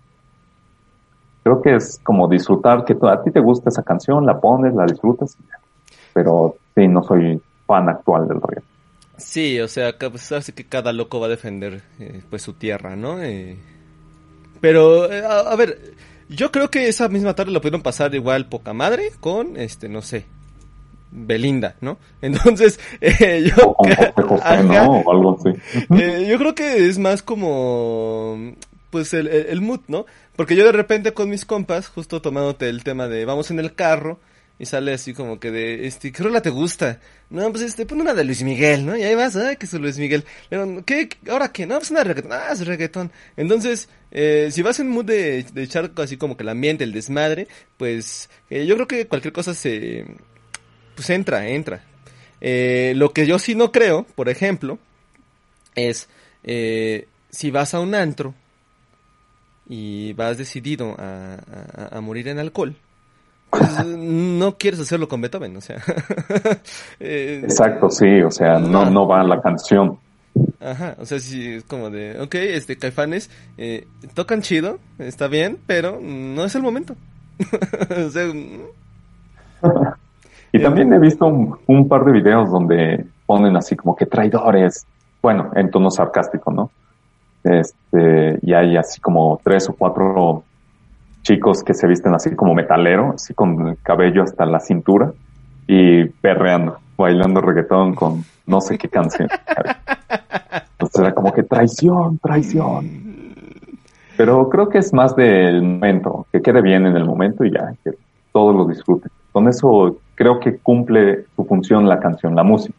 creo que es como disfrutar que a ti te gusta esa canción, la pones, la disfrutas, pero sí, no soy fan actual del reggaetón. Sí, o sea, pues así que cada loco va a defender eh, pues su tierra, ¿no? Eh, pero, eh, a, a ver, yo creo que esa misma tarde lo pudieron pasar igual poca madre con, este, no sé, Belinda, ¿no? *laughs* Entonces, eh, yo... O con José José, Ajá. ¿no? O algo así. Yo creo que es más como pues el, el, el mood, ¿no? Porque yo de repente con mis compas, justo tomándote el tema de vamos en el carro, y sale así como que de, este, ¿qué rola te gusta? No, pues este, pon una de Luis Miguel, ¿no? Y ahí vas, ay, que es Luis Miguel. Pero, ¿qué? ¿Ahora qué? No, pues una de reggaetón. Ah, es reggaetón. Entonces, eh, si vas en mood de, de echar así como que el ambiente, el desmadre, pues, eh, yo creo que cualquier cosa se, pues entra, entra. Eh, lo que yo sí no creo, por ejemplo, es eh, si vas a un antro y vas decidido a, a- a morir en alcohol, pues, no quieres hacerlo con Beethoven, o sea. *laughs* Eh, Exacto, sí, o sea, no, no va la canción. Ajá, o sea, sí, es como de, ok, este, Caifanes, eh, tocan chido, está bien, pero no es el momento. *laughs* o sea, y también he visto un, par de videos donde ponen así como que traidores, bueno, en tono sarcástico, ¿no? Este, y hay así como tres o cuatro chicos que se visten así como metalero, así con el cabello hasta la cintura y perreando, bailando reggaetón con no sé qué canción. *laughs* Entonces era como que traición, traición. Pero creo que es más del momento, que quede bien en el momento y ya, que todos lo disfruten. Con eso creo que cumple su función la canción, la música.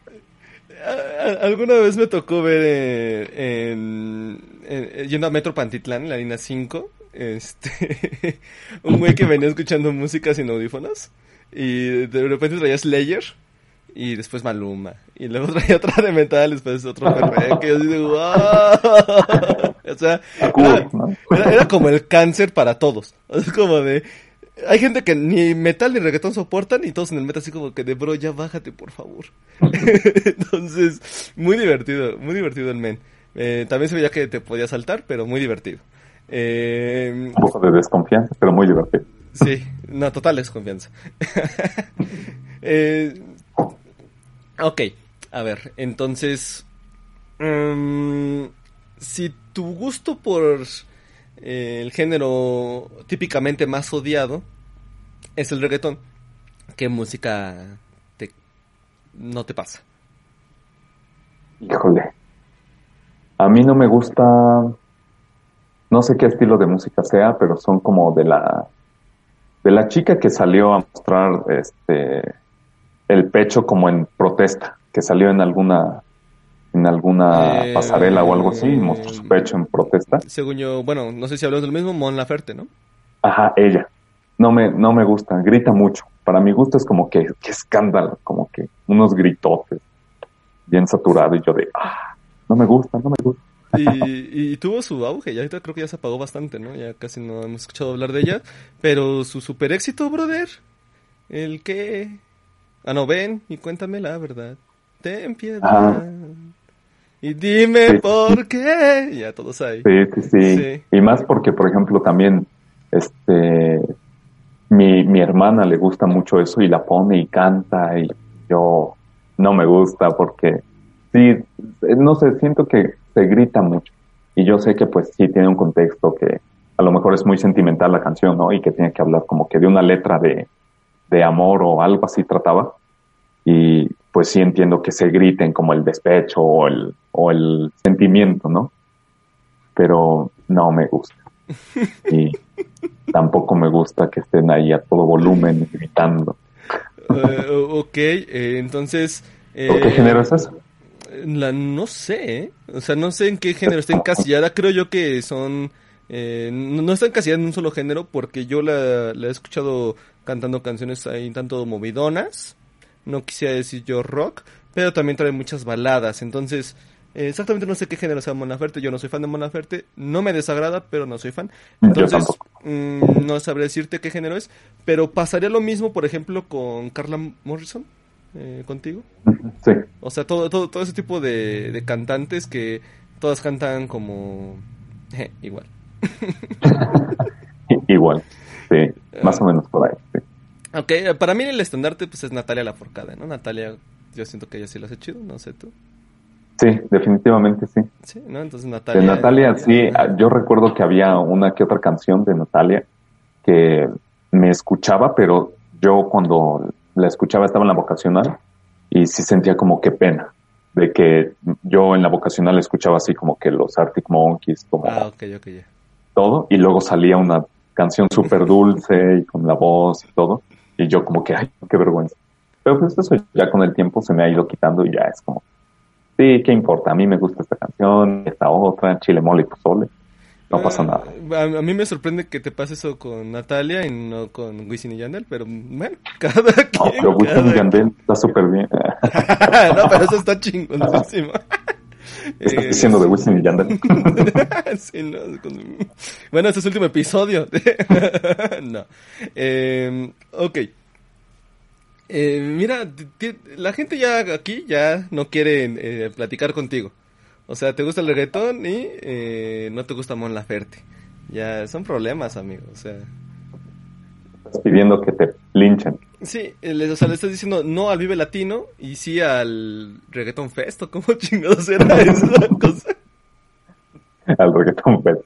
Alguna vez me tocó ver en, yendo a Metro Pantitlán, en la línea 5, este, *laughs* un güey que venía escuchando música sin audífonos y de repente traía Slayer y después Maluma y luego *laughs* traía otra de metal después otro perreo que yo digo wow *laughs* o sea era, era, como el cáncer para todos es como de hay gente que ni metal ni reggaetón soportan y todos en el metal así como que de bro, ya bájate, por favor. Entonces, muy divertido, muy divertido el men. Eh, también se veía que te podía saltar, pero muy divertido. Eh, Un poco de desconfianza, pero muy divertido. Sí, no, total desconfianza. *laughs* eh, ok, a ver, entonces... Um, si tu gusto por eh, el género típicamente más odiado es el reggaetón. ¿Qué música te, no te pasa? Híjole. A mí no me gusta, no sé qué estilo de música sea, pero son como de la, de la chica que salió a mostrar este, el pecho como en protesta, que salió en alguna en alguna eh, pasarela o algo así y mostró su pecho en protesta. Según yo, bueno, no sé si hablamos del mismo, Mon Laferte, ¿no? Ajá, ella. No me, no me gusta, grita mucho. Para mi gusto es como que, que escándalo, como que unos gritotes, bien saturado y yo de, ah, no me gusta, no me gusta. Y, y, tuvo su auge, ya ahorita creo que ya se apagó bastante, ¿no? Ya casi no hemos escuchado hablar de ella, pero su super éxito, brother, el que... Ah, no, ven y cuéntame la verdad. Ten piedad. Y dime por qué. Ya todos ahí. Sí, sí, sí, Y más porque, por ejemplo, también, este, mi, mi hermana le gusta mucho eso y la pone y canta y yo no me gusta porque sí, no sé, siento que se grita mucho. Y yo sé que pues sí tiene un contexto que a lo mejor es muy sentimental la canción, ¿no? Y que tiene que hablar como que de una letra de, de amor o algo así trataba. Y pues sí entiendo que se griten como el despecho o el, o el sentimiento, ¿no? Pero no me gusta. *laughs* Y tampoco me gusta que estén ahí a todo volumen gritando. Uh, ok, eh, entonces... Eh, ¿Qué género es eso? La, no sé, o sea, no sé en qué género está encasillada, creo yo que son... Eh, no, está encasillada en un solo género porque yo la, la he escuchado cantando canciones ahí tanto movidonas, no quisiera decir yo rock, pero también trae muchas baladas, entonces exactamente no sé qué género sea Monaferte, yo no soy fan de Monaferte, no me desagrada, pero no soy fan. Entonces, mm, no sabré decirte qué género es, pero pasaría lo mismo, por ejemplo, con Carla Morrison, eh, contigo. Sí. O sea, todo, todo, todo ese tipo de, cantantes que todas cantan como igual. *laughs* igual, sí, más o menos por ahí. Sí. Ok, para mí el estandarte pues es Natalia Laforcada, ¿no? Natalia, yo siento que ella sí lo hace chido, no sé tú. Sí, definitivamente sí. Sí, ¿no? Entonces Natalia. De Natalia, sí, ah, yo recuerdo que había una que otra canción de Natalia que me escuchaba, pero yo cuando la escuchaba estaba en la vocacional y sí sentía como que pena de que yo en la vocacional escuchaba así como que los Arctic Monkeys, como ah, todo, y luego salía una canción súper dulce y con la voz y todo, y yo como que, ay, qué vergüenza. Pero pues eso ya con el tiempo se me ha ido quitando y ya es como, sí, ¿qué importa? A mí me gusta esta canción, esta otra, Chile Mole y Pozole. No pasa nada. A, mí me sorprende que te pase eso con Natalia y no con Wisin y Yandel, pero bueno, *laughs* cada quien. No, pero Wisin y Yandel está súper bien. *laughs* *laughs* no, pero eso está chingoncísimo. Estás eh, diciendo de Wisin y Yandel. sí, no, bueno, este es el último episodio. no. Eh, ok. Eh, mira, la gente ya aquí ya no quiere eh, platicar contigo. O sea, te gusta el reggaetón y eh, no te gusta Mon Laferte. Ya son problemas, amigo. O sea, estás pidiendo que te linchen. Sí, le, o sea, le estás diciendo no al Vive Latino y sí al Reggaeton Fest. ¿Cómo *laughs* chingados era *laughs* esa cosa? al Reggaeton Fest.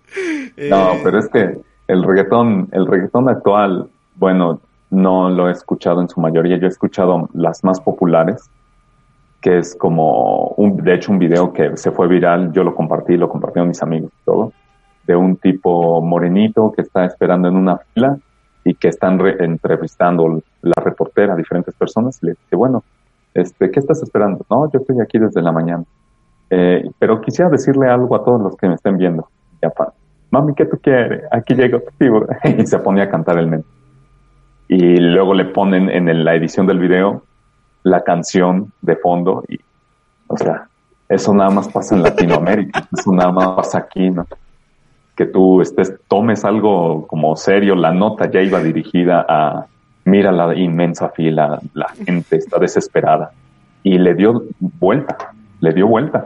No, pero es que el reggaetón, el reggaetón actual, bueno, no lo he escuchado en su mayoría. Yo he escuchado las más populares, que es como, un, de hecho, un video que se fue viral. Yo lo compartí, lo compartieron mis amigos y todo, de un tipo morenito que está esperando en una fila y que están entrevistando la reportera a diferentes personas. Y le dice, bueno, este, ¿qué estás esperando? No, yo estoy aquí desde la mañana. Eh, pero quisiera decirle algo a todos los que me estén viendo. Ya, Mami, ¿qué tú quieres? Aquí llega tu figura. *laughs* y se pone a cantar el mente y luego le ponen en la edición del video la canción de fondo y, o sea, eso nada más pasa en Latinoamérica, *laughs* eso nada más pasa aquí, ¿no? Que tú estés, tomes algo como serio, la nota ya iba dirigida a, mira la inmensa fila, la gente está desesperada y le dio vuelta, le dio vuelta.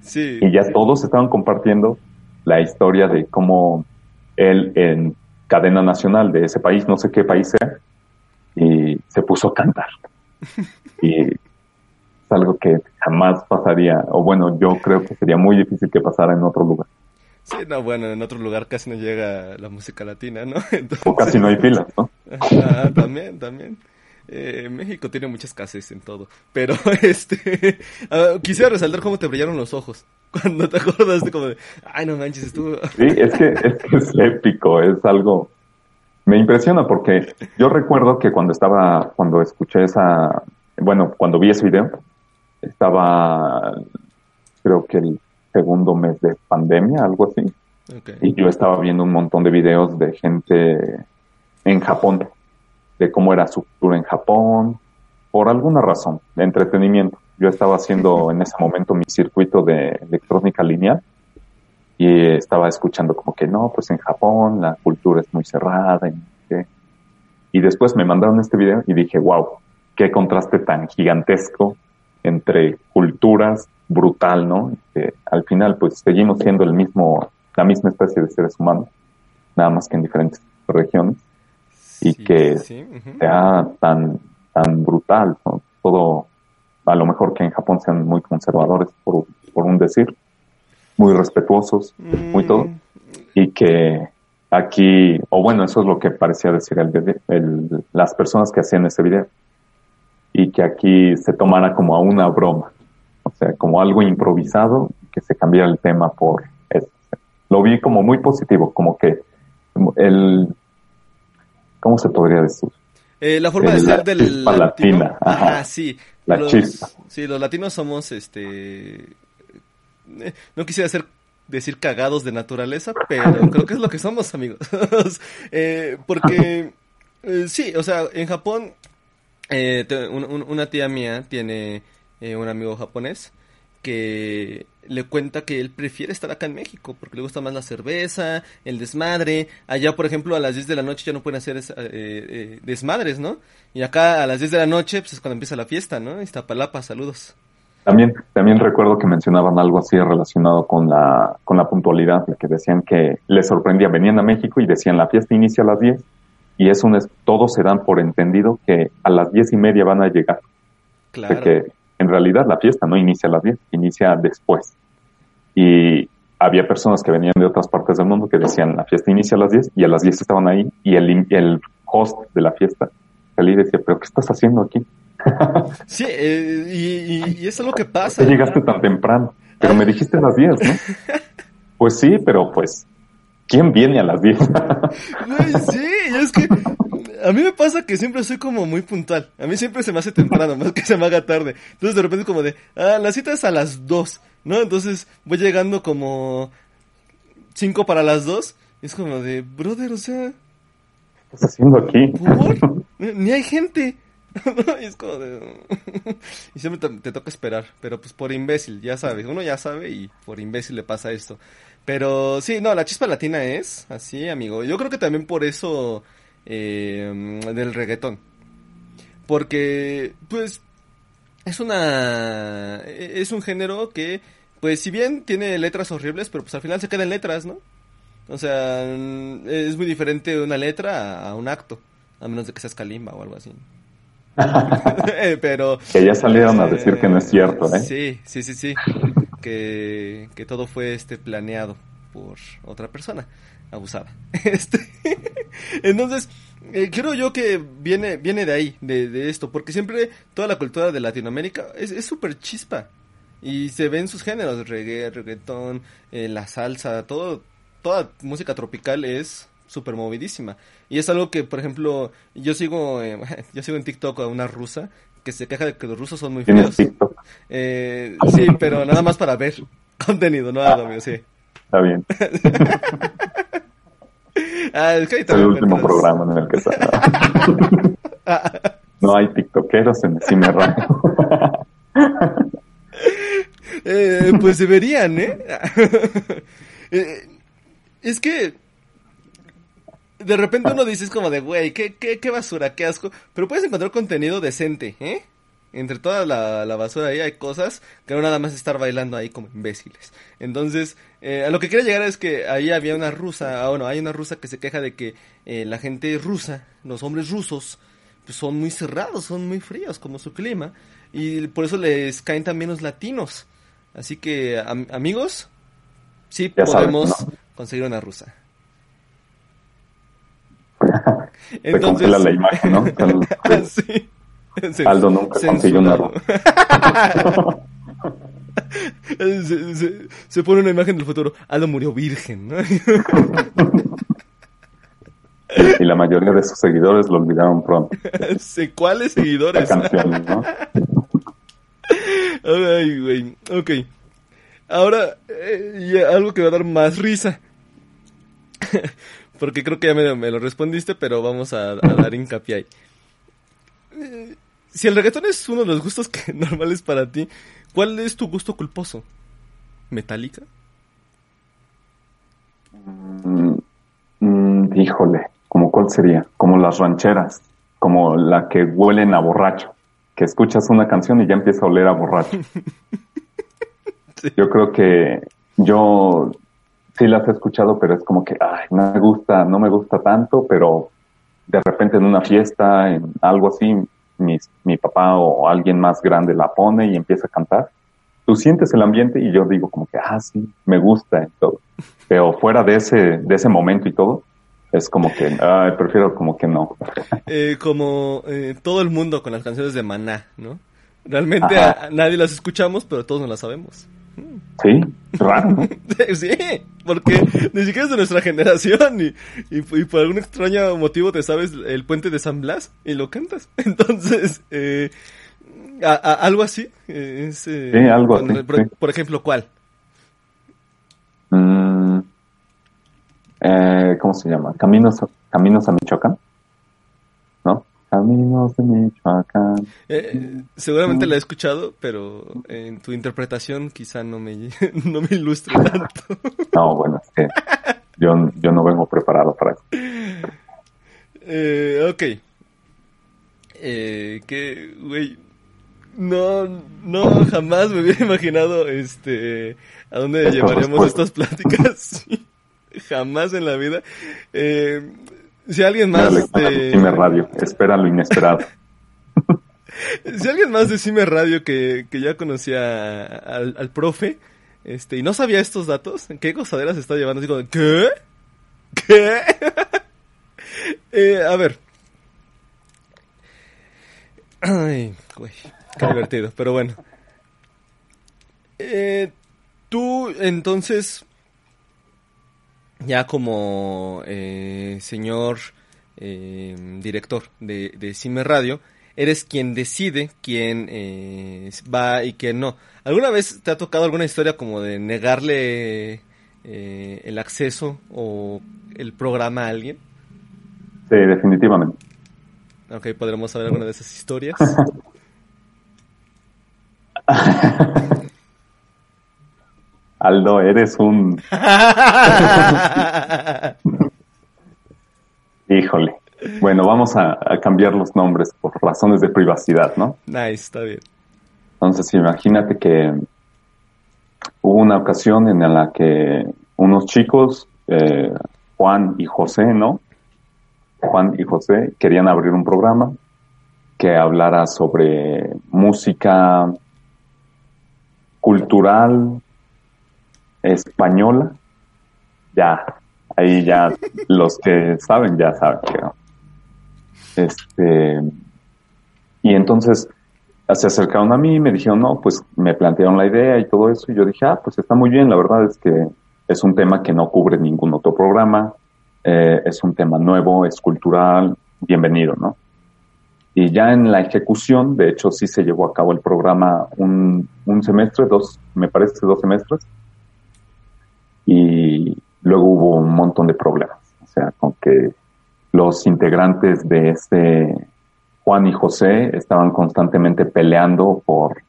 Sí. Y ya todos estaban compartiendo la historia de cómo él en cadena nacional de ese país, no sé qué país sea, y se puso a cantar. *laughs* Y es algo que jamás pasaría, o bueno, yo creo que sería muy difícil que pasara en otro lugar. Sí, no, bueno, en otro lugar casi no llega la música latina, ¿no? *laughs* O casi no hay filas, ¿no? también, también. Eh, México tiene muchas casas en todo. Pero, *laughs* este, ah, quisiera resaltar cómo te brillaron los ojos. Cuando te acordaste como de, ay, no manches, estuvo... Sí, es que, es épico, es algo... Me impresiona porque yo recuerdo que cuando estaba, cuando escuché esa, bueno, cuando vi ese video, estaba, creo que el segundo mes de pandemia, algo así. Y yo estaba viendo un montón de videos de gente en Japón de cómo era su cultura en Japón, por alguna razón, de entretenimiento. Yo estaba haciendo *laughs* en ese momento mi circuito de electrónica lineal y estaba escuchando como que no, pues en Japón la cultura es muy cerrada y, y después me mandaron este video y dije, wow, qué contraste tan gigantesco entre culturas, brutal, ¿no? Que al final pues seguimos siendo el mismo, la misma especie de seres humanos, nada más que en diferentes regiones y que sea tan, tan brutal, todo, a lo mejor que en Japón sean muy conservadores, por, por un decir, muy respetuosos, muy todo, mm. y que aquí, o bueno, eso es lo que parecía decir el, el, las personas que hacían ese video, y que aquí se tomara como a una broma, o sea, como algo improvisado, que se cambiara el tema por eso. Lo vi como muy positivo, como que el, ¿cómo se podría decir? Eh, la forma de ser del latino. latina. Ajá, sí. La los, chispa. Sí, los latinos somos, este, eh, *laughs* no quisiera decir cagados de naturaleza, pero *laughs* creo que es lo que somos, amigos. *laughs* eh, porque, eh, sí, o sea, en Japón, eh, un, un, una tía mía tiene un amigo japonés que le cuenta que él prefiere estar acá en México porque le gusta más la cerveza, el desmadre. Allá, por ejemplo, a las 10 de la noche ya no pueden hacer eh, eh, desmadres, ¿no? Y acá a las 10 de la noche pues es cuando empieza la fiesta, ¿no? Iztapalapa, saludos. También, también recuerdo que mencionaban algo así relacionado con la, con la puntualidad, que decían que les sorprendía, venían a México y decían la fiesta inicia a las 10 y es, todos se dan por entendido que a las diez y media van a llegar. Claro. que en realidad la fiesta no inicia a las 10, inicia después. Y había personas que venían de otras partes del mundo que decían la fiesta inicia a las 10 y a las 10 estaban ahí y el, el host de la fiesta salía y decía, pero ¿qué estás haciendo aquí? Sí, eh, y, eso es lo que pasa. ¿Por llegaste tan temprano? Pero me dijiste a las 10, ¿no? *laughs* pues sí, pero pues, ¿quién viene a las 10? *laughs* sí, es que a mí me pasa que siempre soy como muy puntual. A mí siempre se me hace temprano, *laughs* más que se me haga tarde. Entonces de repente como de, ah, la cita es a las 2, ¿no? Entonces voy llegando como 5 para las 2. Y es como de, brother, o sea... ¿Qué estás haciendo aquí? ¿Por? Ni hay gente. *laughs* y es como de... *laughs* y siempre te, toca esperar, pero pues por imbécil, ya sabes, uno ya sabe y por imbécil le pasa esto. Pero sí, no, la chispa latina es así, amigo. Yo creo que también por eso eh, del reggaetón. Porque, pues, es una... Es un género que, pues, si bien tiene letras horribles, pero pues al final se quedan letras, ¿no? O sea, es muy diferente una letra a un acto, a menos de que seas Kalimba o algo así. *laughs* pero que ya salieron a decir que no es cierto, ¿eh? Sí, sí, sí, sí. Que, que todo fue este planeado por otra persona abusada. *laughs* Este, entonces, eh, creo yo que viene, viene de ahí, de, de, esto, porque siempre toda la cultura de Latinoamérica es súper chispa. Y se ven sus géneros, reggae, reggaetón, eh, la salsa, todo, toda música tropical es súper movidísima. Y es algo que, por ejemplo, yo sigo, eh, *laughs* yo sigo en TikTok a una rusa que se queja de que los rusos son muy feos. Eh, sí, pero nada más para ver *laughs* contenido, no algo mío, sí. Está bien. *laughs* ah, es, que es el último programa en el que está. no hay tiktokeros en Cine Radio. eh, pues deberían, ¿eh? eh es que de repente uno dices como de, güey, ¿qué, qué, qué basura, qué asco. Pero puedes encontrar contenido decente, ¿eh? Entre toda la, la, basura ahí hay cosas que no nada más estar bailando ahí como imbéciles. Entonces, eh, a lo que quiero llegar es que ahí había una rusa, ah, bueno, hay una rusa que se queja de que eh, la gente rusa, los hombres rusos, pues son muy cerrados, son muy fríos como su clima. Y por eso les caen también los latinos. Así que, am amigos, sí Ya podemos conseguir una rusa. *laughs* Se congela la imagen, ¿no? El- *laughs* sí. Se- Aldo nunca consiguió una *laughs* se, se- se pone una imagen del futuro. Aldo murió virgen, ¿no? y la mayoría de sus seguidores lo olvidaron pronto. cuáles seguidores. canción, ¿no? Ay, güey. Ok. Ahora, eh, algo que va a dar más risa. Porque creo que ya me, me lo respondiste, pero vamos a, a dar hincapié ahí. Eh, Si el reggaetón es uno de los gustos que *laughs* normales para ti, ¿cuál es tu gusto culposo? ¿Metálica? Mm, mm, híjole, ¿como cuál sería? Como las rancheras, como la que huelen a borracho, que escuchas una canción y ya empieza a oler a borracho. *laughs* Sí. Yo creo que yo sí las he escuchado, pero es como que, ay, no me gusta, no me gusta tanto, pero de repente en una fiesta, en algo así, mis- mi papá o alguien más grande la pone y empieza a cantar. Tú sientes el ambiente y yo digo como que, ah, sí, me gusta y todo. Pero fuera de ese, de ese momento y todo, es como que, ay, prefiero como que no. *laughs* Eh, como eh, todo el mundo con las canciones de Maná, ¿no? Realmente Ajá. a- a nadie las escuchamos, pero todos nos las sabemos. Sí, raro, ¿no? *laughs* Sí, porque ni siquiera es de nuestra generación y, y, y por algún extraño motivo te sabes el puente de San Blas y lo cantas. *laughs* Entonces, eh, a- a- algo así. eh, es, eh, Sí, algo cuando- así, por, sí. por ejemplo, ¿cuál? Mm, eh, ¿Cómo se llama? Caminos, Caminos a Michoacán. ¿No? Caminos de Michoacán. Eh, seguramente la he escuchado, pero en tu interpretación quizá no me, *laughs* no me ilustre tanto. *laughs* No, bueno, es que yo, yo no vengo preparado para eso. Eh, ok. Eh, que, güey, no, no, jamás me hubiera imaginado, este, a dónde llevaríamos estas pláticas. *laughs* Jamás en la vida. Eh, si alguien más, lectura de de, Cime Radio, espera lo inesperado. *laughs* si alguien más de Cime Radio que, que ya conocía al, al profe, este, y no sabía estos datos, ¿qué gozadera se está llevando? Digo, ¿qué? ¿Qué? *laughs* eh, a ver. Ay, güey, qué divertido, pero bueno. Eh, tú, entonces, ya como eh, señor eh, director de, de Cime Radio, eres quien decide quién eh, va y quién no. ¿Alguna vez te ha tocado alguna historia como de negarle eh, el acceso o el programa a alguien? Sí, definitivamente. Ok, podremos saber alguna de esas historias. *laughs* Aldo, eres un... *laughs* Híjole. Bueno, vamos a, cambiar los nombres por razones de privacidad, ¿no? Nice, está bien. Entonces, imagínate que hubo una ocasión en la que unos chicos, eh, Juan y José, ¿no? Juan y José querían abrir un programa que hablara sobre música cultural española. Ya, ahí ya los que saben ya saben que Este, y entonces se acercaron a mí y me dijeron, no, pues me plantearon la idea y todo eso. Y yo dije, ah, pues está muy bien. La verdad es que es un tema que no cubre ningún otro programa. Eh, es un tema nuevo, es cultural. Bienvenido, ¿no? Y ya en la ejecución, de hecho, sí se llevó a cabo el programa un, un semestre, dos, me parece dos semestres. Y luego hubo un montón de problemas. O sea, con que los integrantes de este Juan y José estaban constantemente peleando por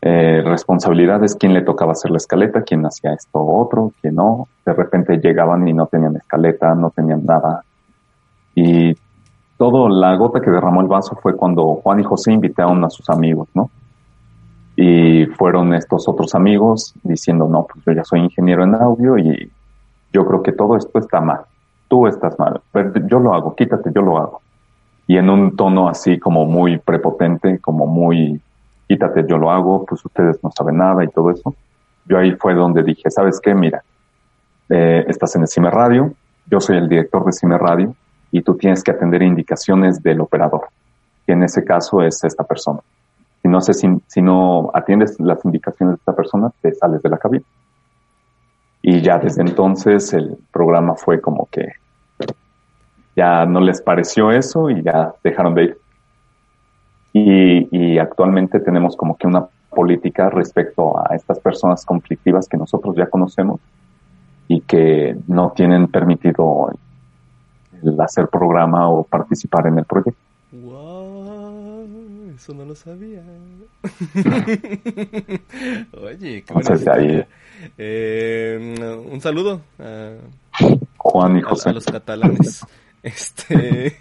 eh, responsabilidades, quién le tocaba hacer la escaleta, quién hacía esto o otro, quién no. De repente llegaban y no tenían escaleta, no tenían nada. Y todo, la gota que derramó el vaso fue cuando Juan y José invitaron a sus amigos, ¿no? Y fueron estos otros amigos diciendo, no, pues yo ya soy ingeniero en audio y yo creo que todo esto está mal. Tú estás mal. Pero yo lo hago, quítate, yo lo hago. Y en un tono así como muy prepotente, como muy, quítate, yo lo hago, pues ustedes no saben nada y todo eso. Yo ahí fue donde dije, ¿sabes qué? Mira, eh, estás en el Cime Radio, yo soy el director de Cime Radio, y tú tienes que atender indicaciones del operador, que en ese caso es esta persona. Si no, sé, si, si no atiendes las indicaciones de esta persona, te sales de la cabina. Y ya desde entonces el programa fue como que ya no les pareció eso y ya dejaron de ir. Y, y, actualmente tenemos como que una política respecto a estas personas conflictivas que nosotros ya conocemos y que no tienen permitido el hacer programa o participar en el proyecto. Wow, eso no lo sabía. *laughs* Oye, qué bueno. Eh, un saludo a Juan y José. A, los catalanes. *laughs* Este.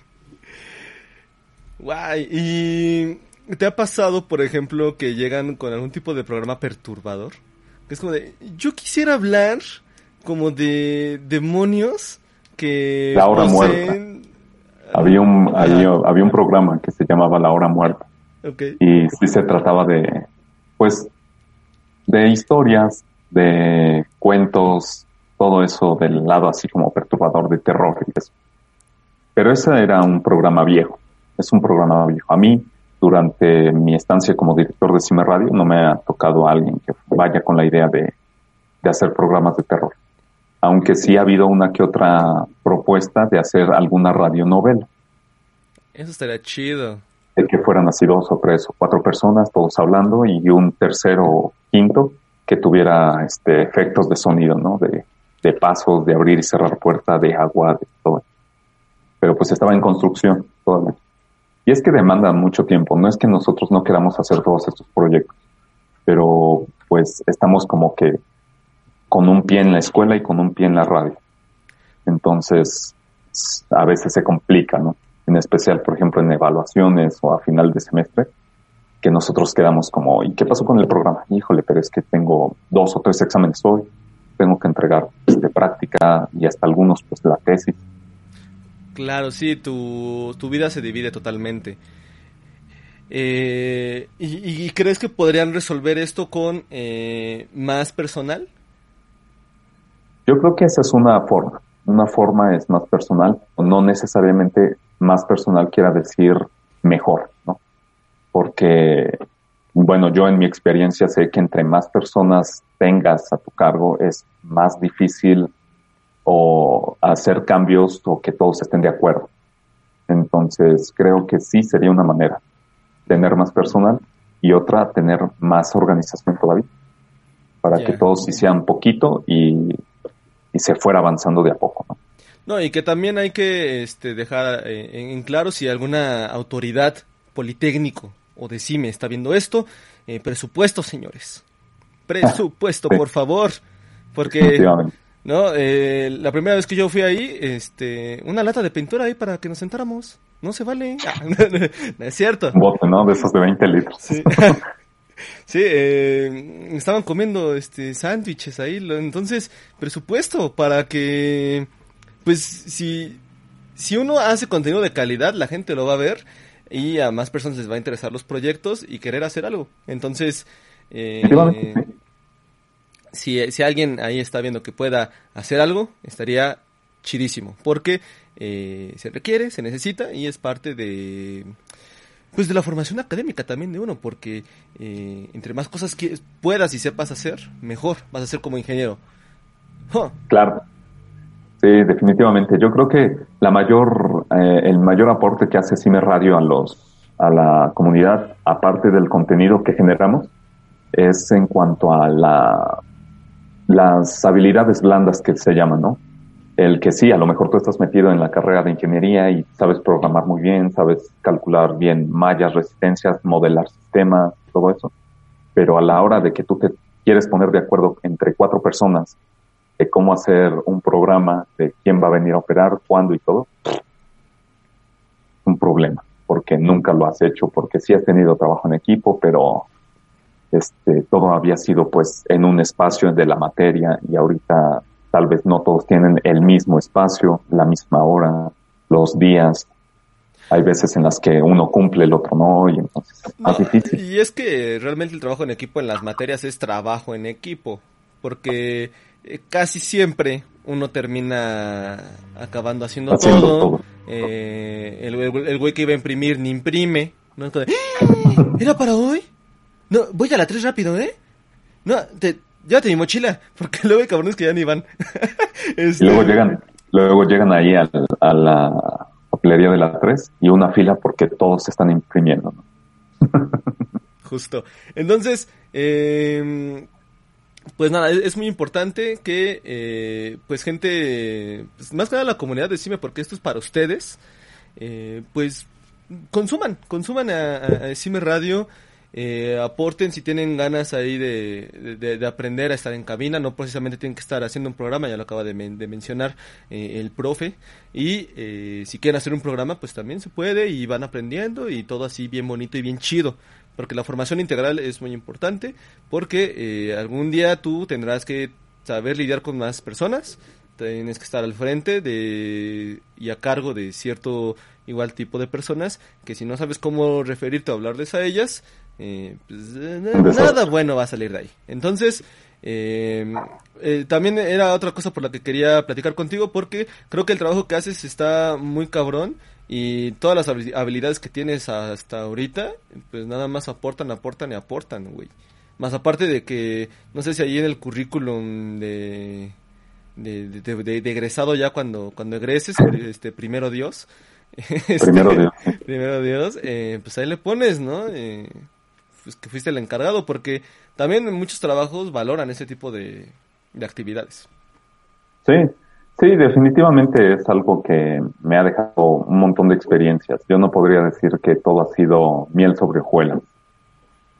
Guay. ¿Y te ha pasado, por ejemplo, que llegan con algún tipo de programa perturbador? Que es como de. Yo quisiera hablar como de demonios que la hora muerta. Había un, había, un programa que se llamaba La Hora Muerta. Y sí se trataba de, pues, de historias, de cuentos, todo eso del lado así como perturbador de terror y eso. Pero ese era un programa viejo, es un programa viejo. A mí, durante mi estancia como director de Cime Radio, no me ha tocado a alguien que vaya con la idea de, de hacer programas de terror aunque sí ha habido una que otra propuesta de hacer alguna radionovela. Eso estaría chido. De que fueran así dos o tres o cuatro personas, todos hablando, y un tercero o quinto que tuviera este efectos de sonido, ¿no? De, de pasos, de abrir y cerrar puerta, de agua, de todo. Pero pues estaba en construcción todavía. Y es que demanda mucho tiempo, no es que nosotros no queramos hacer todos estos proyectos, pero pues estamos como que con un pie en la escuela y con un pie en la radio. Entonces, a veces se complica, ¿no? En especial, por ejemplo, en evaluaciones o a final de semestre, que nosotros quedamos como, ¿y qué pasó con el programa? Híjole, pero es que tengo dos o tres exámenes hoy, tengo que entregar de este, práctica y hasta algunos, pues, la tesis. Claro, sí, tu, tu vida se divide totalmente. Eh, y, crees que podrían resolver esto con eh, más personal? Yo creo que esa es una forma. Una forma es más personal, no necesariamente más personal quiera decir mejor, ¿no? Porque, bueno, yo en mi experiencia sé que entre más personas tengas a tu cargo es más difícil o hacer cambios o que todos estén de acuerdo. Entonces, creo que sí sería una manera tener más personal y otra tener más organización todavía para que todos hicieran poquito y y se fuera avanzando de a poco, ¿no? No, y que también hay que este, dejar eh, en claro si alguna autoridad politécnico o de CIME está viendo esto, eh, presupuesto, señores. Presupuesto, por favor. Porque, ¿no? Eh, la primera vez que yo fui ahí, este, una lata de pintura ahí para que nos sentáramos. No se vale. *laughs* no, es cierto. Un bote, ¿no? De esos de 20 litros. Sí. *laughs* Sí, eh, estaban comiendo este sándwiches ahí, entonces presupuesto para que pues si si uno hace contenido de calidad, la gente lo va a ver y a más personas les va a interesar los proyectos y querer hacer algo. Entonces, eh, si, si alguien ahí está viendo que pueda hacer algo, estaría chidísimo, porque eh, se requiere, se necesita y es parte de pues de la formación académica también de uno, porque eh, entre más cosas que puedas y sepas hacer, mejor vas a ser como ingeniero. Claro. Sí, definitivamente. Yo creo que la mayor, eh, el mayor aporte que hace Cime Radio a los, a la comunidad, aparte del contenido que generamos, es en cuanto a la, las habilidades blandas que se llaman, ¿no? el que sí, a lo mejor tú estás metido en la carrera de ingeniería y sabes programar muy bien, sabes calcular bien mallas, resistencias, modelar sistemas, todo eso, pero a la hora de que tú te quieres poner de acuerdo entre cuatro personas de cómo hacer un programa, de quién va a venir a operar, cuándo y todo, un problema, porque nunca lo has hecho, porque sí has tenido trabajo en equipo, pero este, todo había sido pues en un espacio de la materia y ahorita tal vez no todos tienen el mismo espacio, la misma hora, los días. Hay veces en las que uno cumple, el otro no, y entonces es más difícil. Y es que realmente el trabajo en equipo en las materias es trabajo en equipo, porque eh, casi siempre uno termina acabando haciendo, todo. Eh, el, güey que iba a imprimir ni imprime. ¿no? ¡Ah! ¿Era para hoy? No, voy a la 3 rápido, ¿eh? No, te, llévate mi mochila, porque luego hay cabrones que ya ni van. *laughs* Este, y luego llegan, luego llegan ahí a, la papelería de la 3 y una fila porque todos se están imprimiendo. *laughs* Justo. Entonces, eh, pues nada, es, muy importante que, eh, pues gente, pues más que nada la comunidad de CIME, porque esto es para ustedes, eh, pues consuman, consuman a, a CIME Radio, eh, aporten si tienen ganas ahí de, aprender a estar en cabina, no precisamente tienen que estar haciendo un programa, ya lo acaba de, mencionar eh, el profe, y eh, si quieren hacer un programa, pues también se puede y van aprendiendo y todo así bien bonito y bien chido, porque la formación integral es muy importante, porque algún día tú tendrás que saber lidiar con más personas, tienes que estar al frente de y a cargo de cierto igual tipo de personas que si no sabes cómo referirte o hablarles a ellas eh, pues, eh, nada bueno va a salir de ahí. Entonces, eh, también era otra cosa por la que quería platicar contigo porque creo que el trabajo que haces está muy cabrón y todas las habilidades que tienes hasta ahorita, pues nada más aportan, aportan y aportan, güey. Más aparte de que, no sé si ahí en el currículum de, de, de, egresado ya cuando, cuando egreses, este, primero Dios. *laughs* Este, primero Dios. *laughs* primero Dios, pues ahí le pones, ¿no? Eh, pues, que fuiste el encargado, porque también en muchos trabajos valoran ese tipo de, actividades. Sí, sí, definitivamente es algo que me ha dejado un montón de experiencias. Yo no podría decir que todo ha sido miel sobre hojuelas,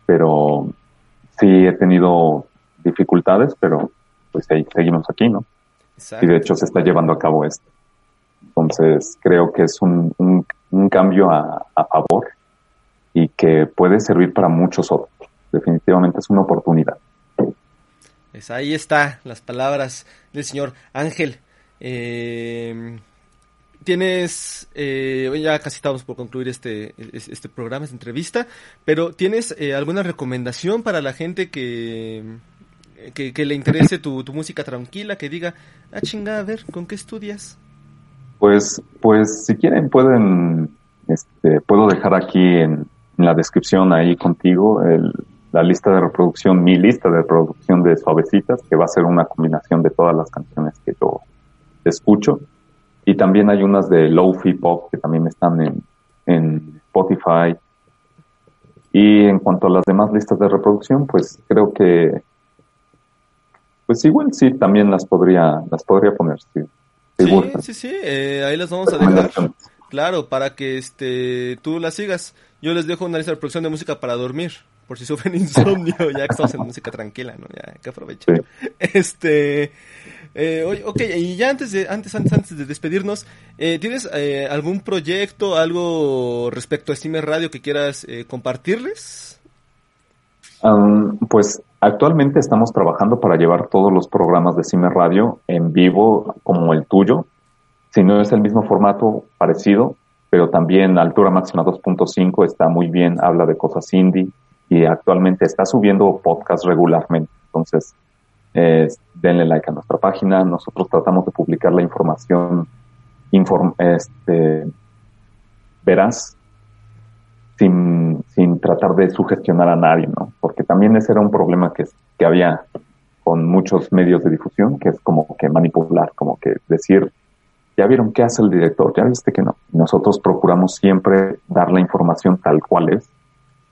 pero sí he tenido dificultades, pero pues ahí seguimos aquí, ¿no? Y de hecho se está llevando a cabo esto. Entonces creo que es un, un, cambio a, a favor y que puede servir para muchos otros. Definitivamente es una oportunidad. Pues ahí está las palabras del señor Ángel. Eh, tienes, eh, ya casi estamos por concluir este, este programa, esta entrevista, pero ¿tienes eh, alguna recomendación para la gente que, que, le interese tu, música tranquila, que diga, ah chinga, a ver, ¿con qué estudias? Pues, pues si quieren pueden, este, puedo dejar aquí en, la descripción ahí contigo la lista de reproducción, mi lista de reproducción de Suavecitas, que va a ser una combinación de todas las canciones que yo escucho. Y también hay unas de Low-Fi Pop que también están en, en Spotify. Y en cuanto a las demás listas de reproducción, pues creo que, pues igual sí, también las podría, las podría poner, sí. sí, sí, sí, eh, ahí las vamos a dejar. Claro, para que este tú las sigas. Yo les dejo una lista de producción de música para dormir, por si *laughs* sufren insomnio, ya que estamos en música tranquila, ¿no? Ya que aprovechen. Este, eh, ok, y ya antes de, antes, antes, antes de despedirnos, eh, ¿tienes eh, algún proyecto, algo respecto a Steam Radio que quieras eh, compartirles? Pues actualmente estamos trabajando para llevar todos los programas de Cime Radio en vivo como el tuyo. Si no es el mismo formato, parecido, pero también Altura Máxima 2.5 está muy bien, habla de cosas indie y actualmente está subiendo podcast regularmente. Entonces, eh, denle like a nuestra página. Nosotros tratamos de publicar la información inform este, veraz sin, sin tratar de sugestionar a nadie, ¿no? Porque también ese era un problema que, que había con muchos medios de difusión, que es como que manipular, como que decir, ya vieron qué hace el director, ya viste que no. Nosotros procuramos siempre dar la información tal cual es.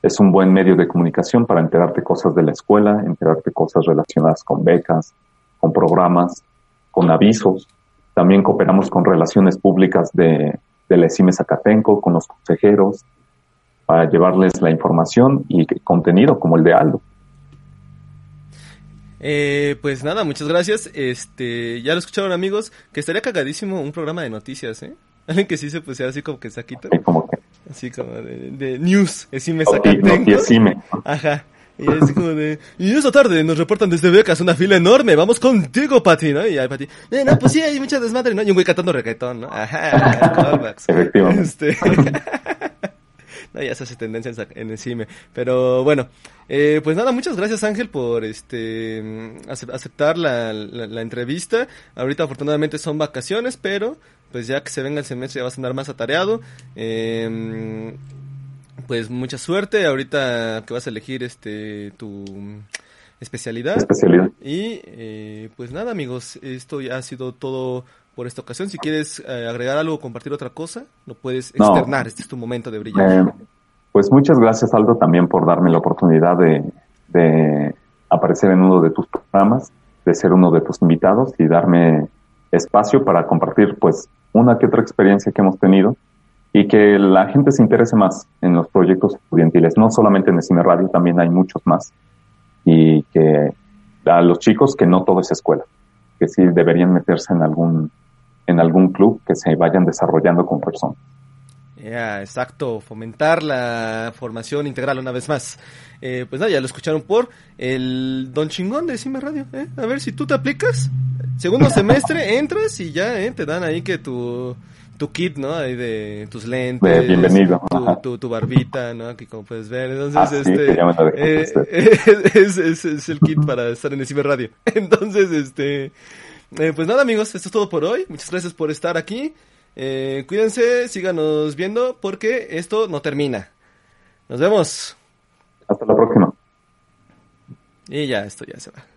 Es un buen medio de comunicación para enterarte cosas de la escuela, enterarte cosas relacionadas con becas, con programas, con avisos. También cooperamos con relaciones públicas de, de la ECIME Zacatenco, con los consejeros, para llevarles la información y contenido como el de Aldo. Eh, pues nada, muchas gracias. Este, ya lo escucharon amigos, que estaría cagadísimo un programa de noticias, ¿eh? *laughs* Alguien que sí se pusiera así como que saquito. Sí, como que. Así como de, de news, así me saca okay, Ajá. Y es como de, y esta tarde nos reportan desde Becas una fila enorme, vamos contigo, Pati, ¿no? Y ahí Pati, eh, no, pues sí, hay mucha desmadre, ¿no? Y un güey cantando reggaetón, ¿no? Ajá, *laughs* callbacks. Efectivamente. Este... *laughs* *laughs* no, ya se hace tendencia en, el CIME. Pero bueno, eh, pues nada, muchas gracias Ángel por este aceptar la, la, entrevista. Ahorita afortunadamente son vacaciones, pero pues ya que se venga el semestre ya vas a andar más atareado. Eh, pues mucha suerte ahorita que vas a elegir este tu especialidad. Especialidad. Y eh, pues nada amigos, esto ya ha sido todo por esta ocasión. Si quieres eh, agregar algo o compartir otra cosa, lo puedes externar. Este es tu momento de brillar. Eh, pues muchas gracias Aldo también por darme la oportunidad de, de aparecer en uno de tus programas, de ser uno de tus invitados y darme espacio para compartir pues una que otra experiencia que hemos tenido y que la gente se interese más en los proyectos estudiantiles, no solamente en el Cine Radio, también hay muchos más. Y que a los chicos que no todo es escuela, que sí deberían meterse en algún, en algún club que se vayan desarrollando con personas. Ya, exacto, fomentar la formación integral una vez más. Eh, pues nada, ya lo escucharon por el Don Chingón de Cime Radio. ¿eh? A ver si tú te aplicas. Segundo semestre *laughs* entras y ya eh, te dan ahí que tu tu kit, ¿no? Ahí de tus lentes. bienvenido. Tu, tu, barbita, ¿no? Aquí como puedes ver. Entonces, ah, este. Eh, *laughs* es, es, es, el kit para estar en el Ciber Radio. *laughs* Entonces, este. Eh, pues nada, amigos, esto es todo por hoy. Muchas gracias por estar aquí. Eh, cuídense, síganos viendo porque esto no termina. Nos vemos. Hasta la próxima. Y ya, esto ya se va.